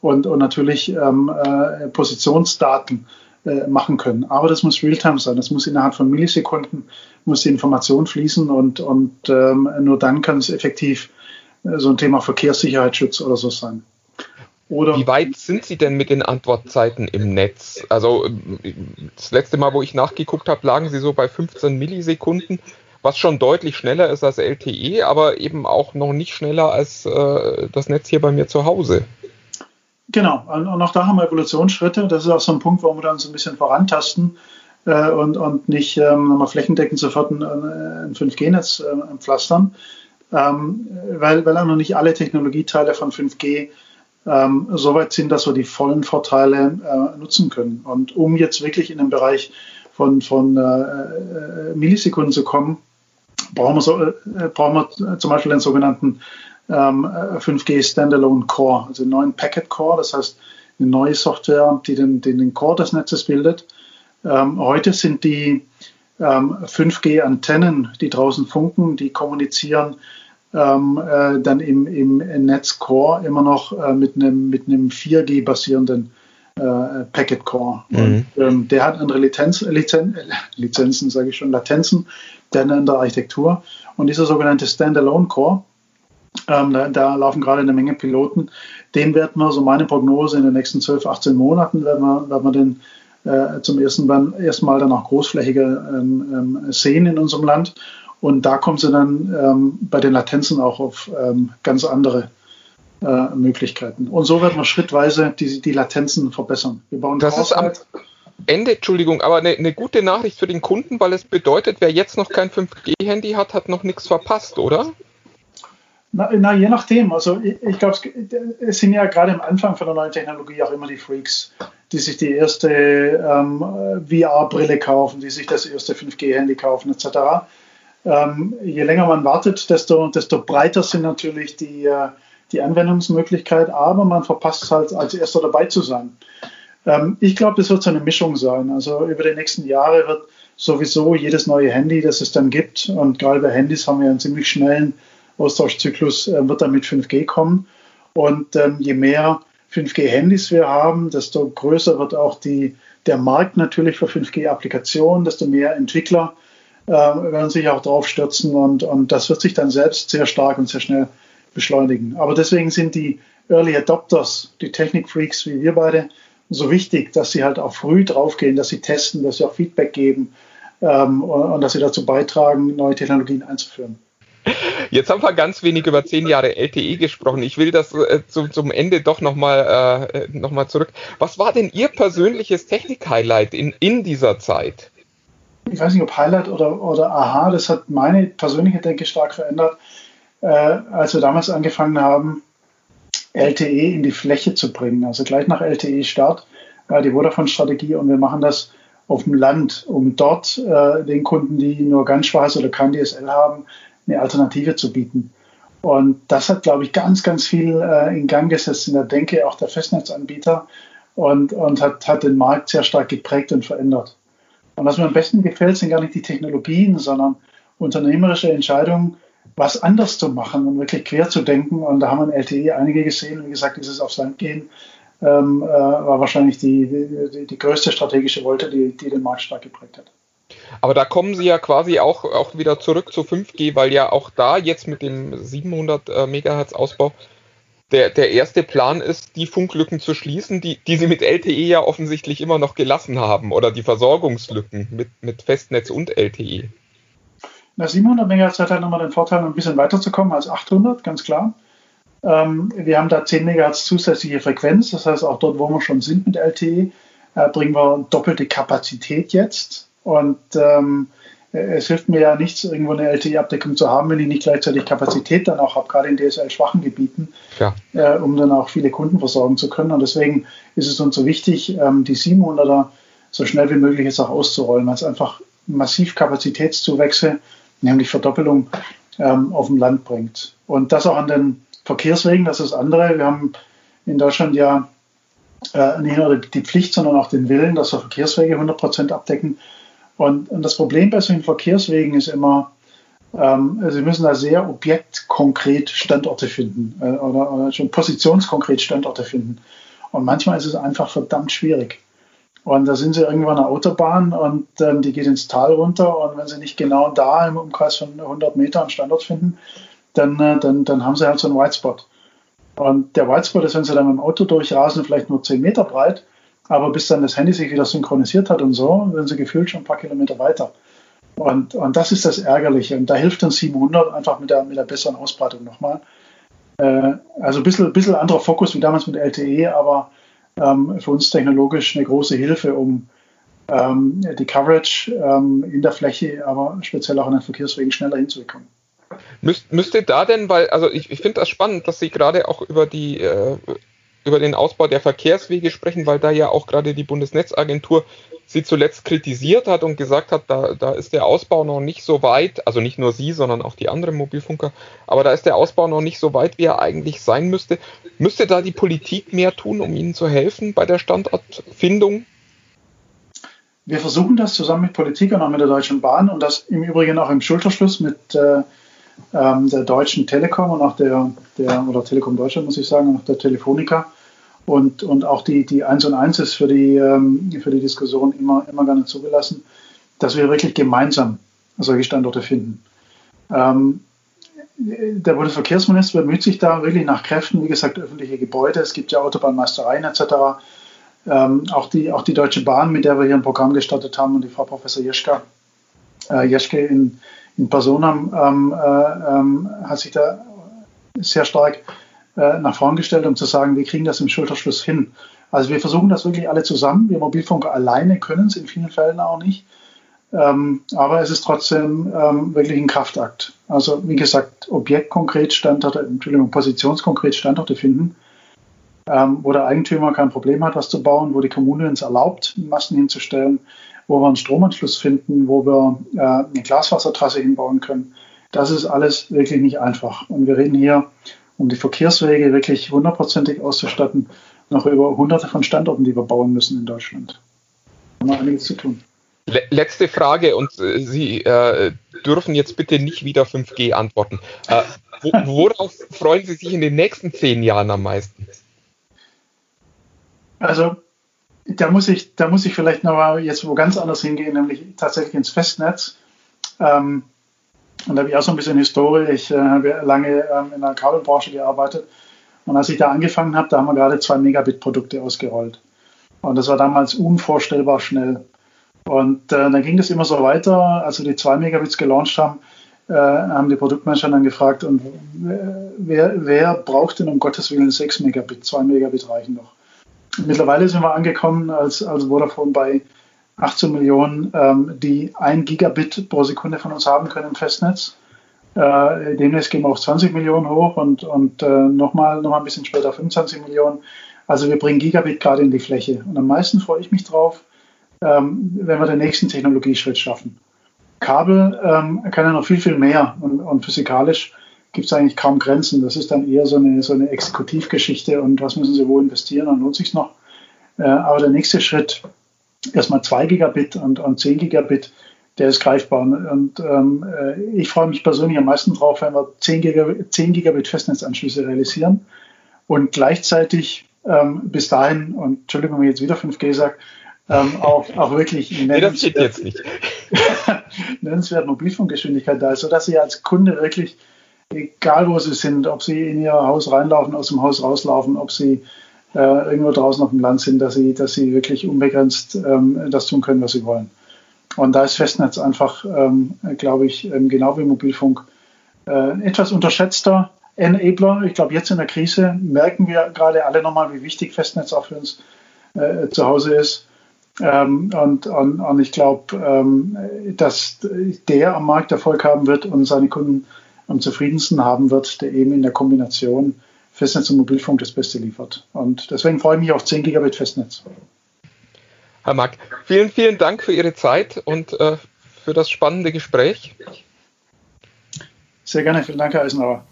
und, und natürlich ähm, äh, Positionsdaten äh, machen können. Aber das muss Realtime sein. Das muss innerhalb von Millisekunden muss die Information fließen und, und ähm, nur dann kann es effektiv äh, so ein Thema Verkehrssicherheitsschutz oder so sein. Oder Wie weit sind Sie denn mit den Antwortzeiten im Netz? Also das letzte Mal, wo ich nachgeguckt habe, lagen Sie so bei 15 Millisekunden, was schon deutlich schneller ist als LTE, aber eben auch noch nicht schneller als äh, das Netz hier bei mir zu Hause. Genau, und auch da haben wir Evolutionsschritte. Das ist auch so ein Punkt, wo wir dann so ein bisschen vorantasten äh, und, und nicht ähm, flächendeckend sofort ein, ein 5G-Netz äh, pflastern, ähm, weil, weil auch noch nicht alle Technologieteile von 5G ähm, so weit sind, dass wir die vollen Vorteile äh, nutzen können. Und um jetzt wirklich in den Bereich von, von äh, äh Millisekunden zu kommen, brauchen wir, so, äh, brauchen wir zum Beispiel den sogenannten ähm, 5G Standalone Core, also einen neuen Packet Core, das heißt eine neue Software, die den, den, den Core des Netzes bildet. Ähm, heute sind die 5G-Antennen, ähm, die draußen funken, die kommunizieren ähm, äh, dann im, im Netz Core immer noch äh, mit einem mit einem 4G basierenden äh, Packet Core. Mhm. Und ähm, der hat andere Lizenz, Lizen, Lizenzen, sage ich schon, Latenzen, der in der Architektur. Und dieser sogenannte Standalone Core, ähm, da, da, laufen gerade eine Menge Piloten. Den werden wir, so meine Prognose, in den nächsten 12, 18 Monaten werden wir, werden wir den äh, zum ersten, ersten Mal dann auch großflächiger ähm, ähm, sehen in unserem Land. Und da kommen sie dann ähm, bei den Latenzen auch auf ähm, ganz andere äh, Möglichkeiten. Und so werden wir schrittweise die, die Latenzen verbessern. Wir bauen das ist am Ende, Entschuldigung, aber eine, eine gute Nachricht für den Kunden, weil es bedeutet, wer jetzt noch kein 5G-Handy hat, hat noch nichts verpasst, oder? Na, na, je nachdem. Also ich, ich glaube, es sind ja gerade am Anfang von der neuen Technologie auch immer die Freaks, die sich die erste ähm, VR-Brille kaufen, die sich das erste 5G-Handy kaufen, etc. Ähm, je länger man wartet, desto, desto breiter sind natürlich die, äh, die Anwendungsmöglichkeiten, aber man verpasst halt als erster dabei zu sein. Ähm, ich glaube, das wird so eine Mischung sein. Also über die nächsten Jahre wird sowieso jedes neue Handy, das es dann gibt, und gerade bei Handys haben wir einen ziemlich schnellen Austauschzyklus, äh, wird dann mit 5G kommen. Und ähm, je mehr 5G-Handys wir haben, desto größer wird auch die, der Markt natürlich für 5G-Applikationen, desto mehr Entwickler äh, werden sich auch drauf stürzen und, und das wird sich dann selbst sehr stark und sehr schnell beschleunigen. Aber deswegen sind die Early Adopters, die Technikfreaks wie wir beide, so wichtig, dass sie halt auch früh draufgehen, dass sie testen, dass sie auch Feedback geben ähm, und, und dass sie dazu beitragen, neue Technologien einzuführen. Jetzt haben wir ganz wenig über zehn Jahre LTE gesprochen. Ich will das äh, zum, zum Ende doch nochmal äh, noch zurück. Was war denn Ihr persönliches Technik-Highlight in, in dieser Zeit? ich weiß nicht, ob Highlight oder, oder Aha, das hat meine persönliche Denke stark verändert, äh, als wir damals angefangen haben, LTE in die Fläche zu bringen. Also gleich nach LTE-Start war die Vodafone-Strategie und wir machen das auf dem Land, um dort äh, den Kunden, die nur ganz schwaches oder kein DSL haben, eine Alternative zu bieten. Und das hat, glaube ich, ganz, ganz viel äh, in Gang gesetzt in der Denke auch der Festnetzanbieter und, und hat, hat den Markt sehr stark geprägt und verändert. Und was mir am besten gefällt, sind gar nicht die Technologien, sondern unternehmerische Entscheidungen, was anders zu machen und wirklich quer zu denken. Und da haben wir in LTE einige gesehen. Wie gesagt, dieses aufs Land gehen ähm, äh, war wahrscheinlich die, die, die, größte strategische Wolte, die, die den Markt stark geprägt hat. Aber da kommen Sie ja quasi auch, auch wieder zurück zu 5G, weil ja auch da jetzt mit dem 700 äh, Megahertz Ausbau der, der erste Plan ist, die Funklücken zu schließen, die, die Sie mit LTE ja offensichtlich immer noch gelassen haben oder die Versorgungslücken mit, mit Festnetz und LTE. Na, 700 Megahertz hat halt nochmal den Vorteil, ein bisschen weiterzukommen als 800, ganz klar. Ähm, wir haben da 10 Megahertz zusätzliche Frequenz, das heißt auch dort, wo wir schon sind mit LTE, äh, bringen wir doppelte Kapazität jetzt. Und ähm, es hilft mir ja nichts, irgendwo eine LTE-Abdeckung zu haben, wenn ich nicht gleichzeitig Kapazität dann auch habe, gerade in DSL-schwachen Gebieten, ja. äh, um dann auch viele Kunden versorgen zu können. Und deswegen ist es uns so wichtig, ähm, die 700er so schnell wie möglich jetzt auch auszurollen, weil es einfach massiv Kapazitätszuwächse, nämlich Verdoppelung, ähm, auf dem Land bringt. Und das auch an den Verkehrswegen, das ist das andere. Wir haben in Deutschland ja äh, nicht nur die Pflicht, sondern auch den Willen, dass wir Verkehrswege 100 Prozent abdecken. Und, und, das Problem bei solchen Verkehrswegen ist immer, ähm, Sie müssen da sehr objektkonkret Standorte finden äh, oder, oder, schon positionskonkret Standorte finden. Und manchmal ist es einfach verdammt schwierig. Und da sind Sie irgendwann an der Autobahn und ähm, die geht ins Tal runter und wenn Sie nicht genau da im Umkreis von 100 Metern einen Standort finden, dann, äh, dann, dann haben Sie halt so einen White Spot. Und der White Spot ist, wenn Sie dann mit dem Auto durchrasen, vielleicht nur 10 Meter breit aber bis dann das Handy sich wieder synchronisiert hat und so, sind sie gefühlt schon ein paar Kilometer weiter. Und, und das ist das Ärgerliche. Und da hilft uns 700 einfach mit der, mit der besseren Ausbreitung nochmal. Äh, also ein bisschen, bisschen anderer Fokus wie damals mit LTE, aber ähm, für uns technologisch eine große Hilfe, um ähm, die Coverage ähm, in der Fläche, aber speziell auch an den Verkehrswegen schneller hinzubekommen. Müsst, müsste da denn, weil, also ich, ich finde das spannend, dass Sie gerade auch über die äh, über den Ausbau der Verkehrswege sprechen, weil da ja auch gerade die Bundesnetzagentur sie zuletzt kritisiert hat und gesagt hat, da, da ist der Ausbau noch nicht so weit, also nicht nur sie, sondern auch die anderen Mobilfunker, aber da ist der Ausbau noch nicht so weit, wie er eigentlich sein müsste. Müsste da die Politik mehr tun, um ihnen zu helfen bei der Standortfindung? Wir versuchen das zusammen mit Politik und auch mit der Deutschen Bahn und das im Übrigen auch im Schulterschluss mit äh, ähm, der Deutschen Telekom und auch der, der, oder Telekom Deutschland muss ich sagen, und auch der Telefonica. Und, und auch die, die 1 und 1 ist für die, ähm, für die Diskussion immer, immer gerne zugelassen, dass wir wirklich gemeinsam solche Standorte finden. Ähm, der Bundesverkehrsminister bemüht sich da wirklich nach Kräften, wie gesagt, öffentliche Gebäude, es gibt ja Autobahnmeistereien etc. Ähm, auch, die, auch die Deutsche Bahn, mit der wir hier ein Programm gestartet haben und die Frau Professor Jeschka, äh, Jeschke in, in Personam ähm, äh, ähm, hat sich da sehr stark äh, nach vorn gestellt, um zu sagen, wir kriegen das im Schulterschluss hin. Also wir versuchen das wirklich alle zusammen. Wir Mobilfunker alleine können es in vielen Fällen auch nicht. Ähm, aber es ist trotzdem ähm, wirklich ein Kraftakt. Also wie gesagt, objektkonkret Standorte, Entschuldigung, positionskonkret Standorte finden, ähm, wo der Eigentümer kein Problem hat, was zu bauen, wo die Kommune uns erlaubt, Masten hinzustellen, wo wir einen Stromanschluss finden, wo wir äh, eine Glasfasertrasse hinbauen können. Das ist alles wirklich nicht einfach. Und wir reden hier, um die Verkehrswege wirklich hundertprozentig auszustatten, noch über hunderte von Standorten, die wir bauen müssen in Deutschland. Da haben wir einiges zu tun. Letzte Frage und äh, Sie äh, dürfen jetzt bitte nicht wieder 5G antworten. Äh, worauf freuen Sie sich in den nächsten zehn Jahren am meisten? Also da muss ich, da muss ich vielleicht noch mal jetzt wo ganz anders hingehen, nämlich tatsächlich ins Festnetz. Ähm, und da habe ich auch so ein bisschen Historie. Ich äh, habe lange ähm, in der Kabelbranche gearbeitet. Und als ich da angefangen habe, da haben wir gerade zwei Megabit-Produkte ausgerollt. Und das war damals unvorstellbar schnell. Und äh, dann ging das immer so weiter. Als wir die zwei Megabits gelauncht haben, äh, haben die Produktmanager dann gefragt, und wer, wer braucht denn um Gottes Willen 6 Megabit? 2 Megabit reichen doch. Mittlerweile sind wir angekommen als, als Vodafone bei 18 Millionen, ähm, die ein Gigabit pro Sekunde von uns haben können im Festnetz. Äh, demnächst gehen wir auf 20 Millionen hoch und, und äh, nochmal noch ein bisschen später 25 Millionen. Also wir bringen Gigabit gerade in die Fläche. Und am meisten freue ich mich drauf, ähm, wenn wir den nächsten Technologieschritt schaffen. Kabel ähm, kann ja noch viel, viel mehr und, und physikalisch gibt es eigentlich kaum Grenzen. Das ist dann eher so eine, so eine Exekutivgeschichte und was müssen Sie wo investieren und lohnt sich noch. Äh, aber der nächste Schritt, erstmal 2 Gigabit und, und 10 Gigabit, der ist greifbar. Und ähm, äh, ich freue mich persönlich am meisten drauf, wenn wir 10 Gigabit, 10 Gigabit Festnetzanschlüsse realisieren und gleichzeitig ähm, bis dahin, und Entschuldigung, wenn ich jetzt wieder 5G sage, ähm, auch, auch wirklich (laughs) nennenswert, (laughs) nennenswert Mobilfunkgeschwindigkeit da ist, sodass Sie als Kunde wirklich, egal wo Sie sind, ob Sie in Ihr Haus reinlaufen, aus dem Haus rauslaufen, ob Sie äh, irgendwo draußen auf dem Land sind, dass Sie, dass Sie wirklich unbegrenzt ähm, das tun können, was Sie wollen. Und da ist Festnetz einfach, ähm, glaube ich, ähm, genau wie Mobilfunk, äh, etwas unterschätzter Enabler. Ich glaube, jetzt in der Krise merken wir gerade alle nochmal, wie wichtig Festnetz auch für uns äh, zu Hause ist. Ähm, und, und, und, ich glaube, ähm, dass der am Markt Erfolg haben wird und seine Kunden am zufriedensten haben wird, der eben in der Kombination Festnetz und Mobilfunk das Beste liefert. Und deswegen freue ich mich auf 10 Gigabit Festnetz. Herr Mack, vielen, vielen Dank für Ihre Zeit und äh, für das spannende Gespräch. Sehr gerne, vielen Dank, Herr Eisenauer.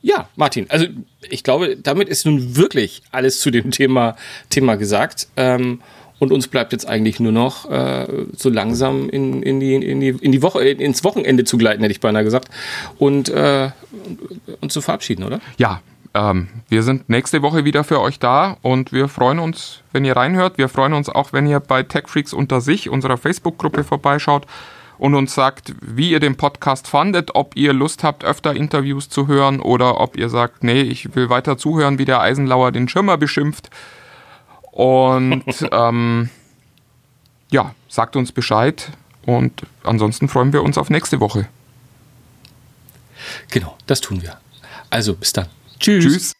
Ja, Martin, also ich glaube, damit ist nun wirklich alles zu dem Thema, Thema gesagt. Ähm, und uns bleibt jetzt eigentlich nur noch äh, so langsam in, in, die, in, die, in die Woche, ins Wochenende zu gleiten, hätte ich beinahe gesagt. Und äh, uns zu verabschieden, oder? Ja, ähm, wir sind nächste Woche wieder für euch da und wir freuen uns, wenn ihr reinhört. Wir freuen uns auch, wenn ihr bei TechFreaks unter sich, unserer Facebook-Gruppe, vorbeischaut und uns sagt, wie ihr den Podcast fandet, ob ihr Lust habt, öfter Interviews zu hören oder ob ihr sagt, nee, ich will weiter zuhören, wie der Eisenlauer den Schirmer beschimpft. Und (laughs) ähm, ja, sagt uns Bescheid und ansonsten freuen wir uns auf nächste Woche. Genau, das tun wir. Also bis dann. Tschüss. Tschüss.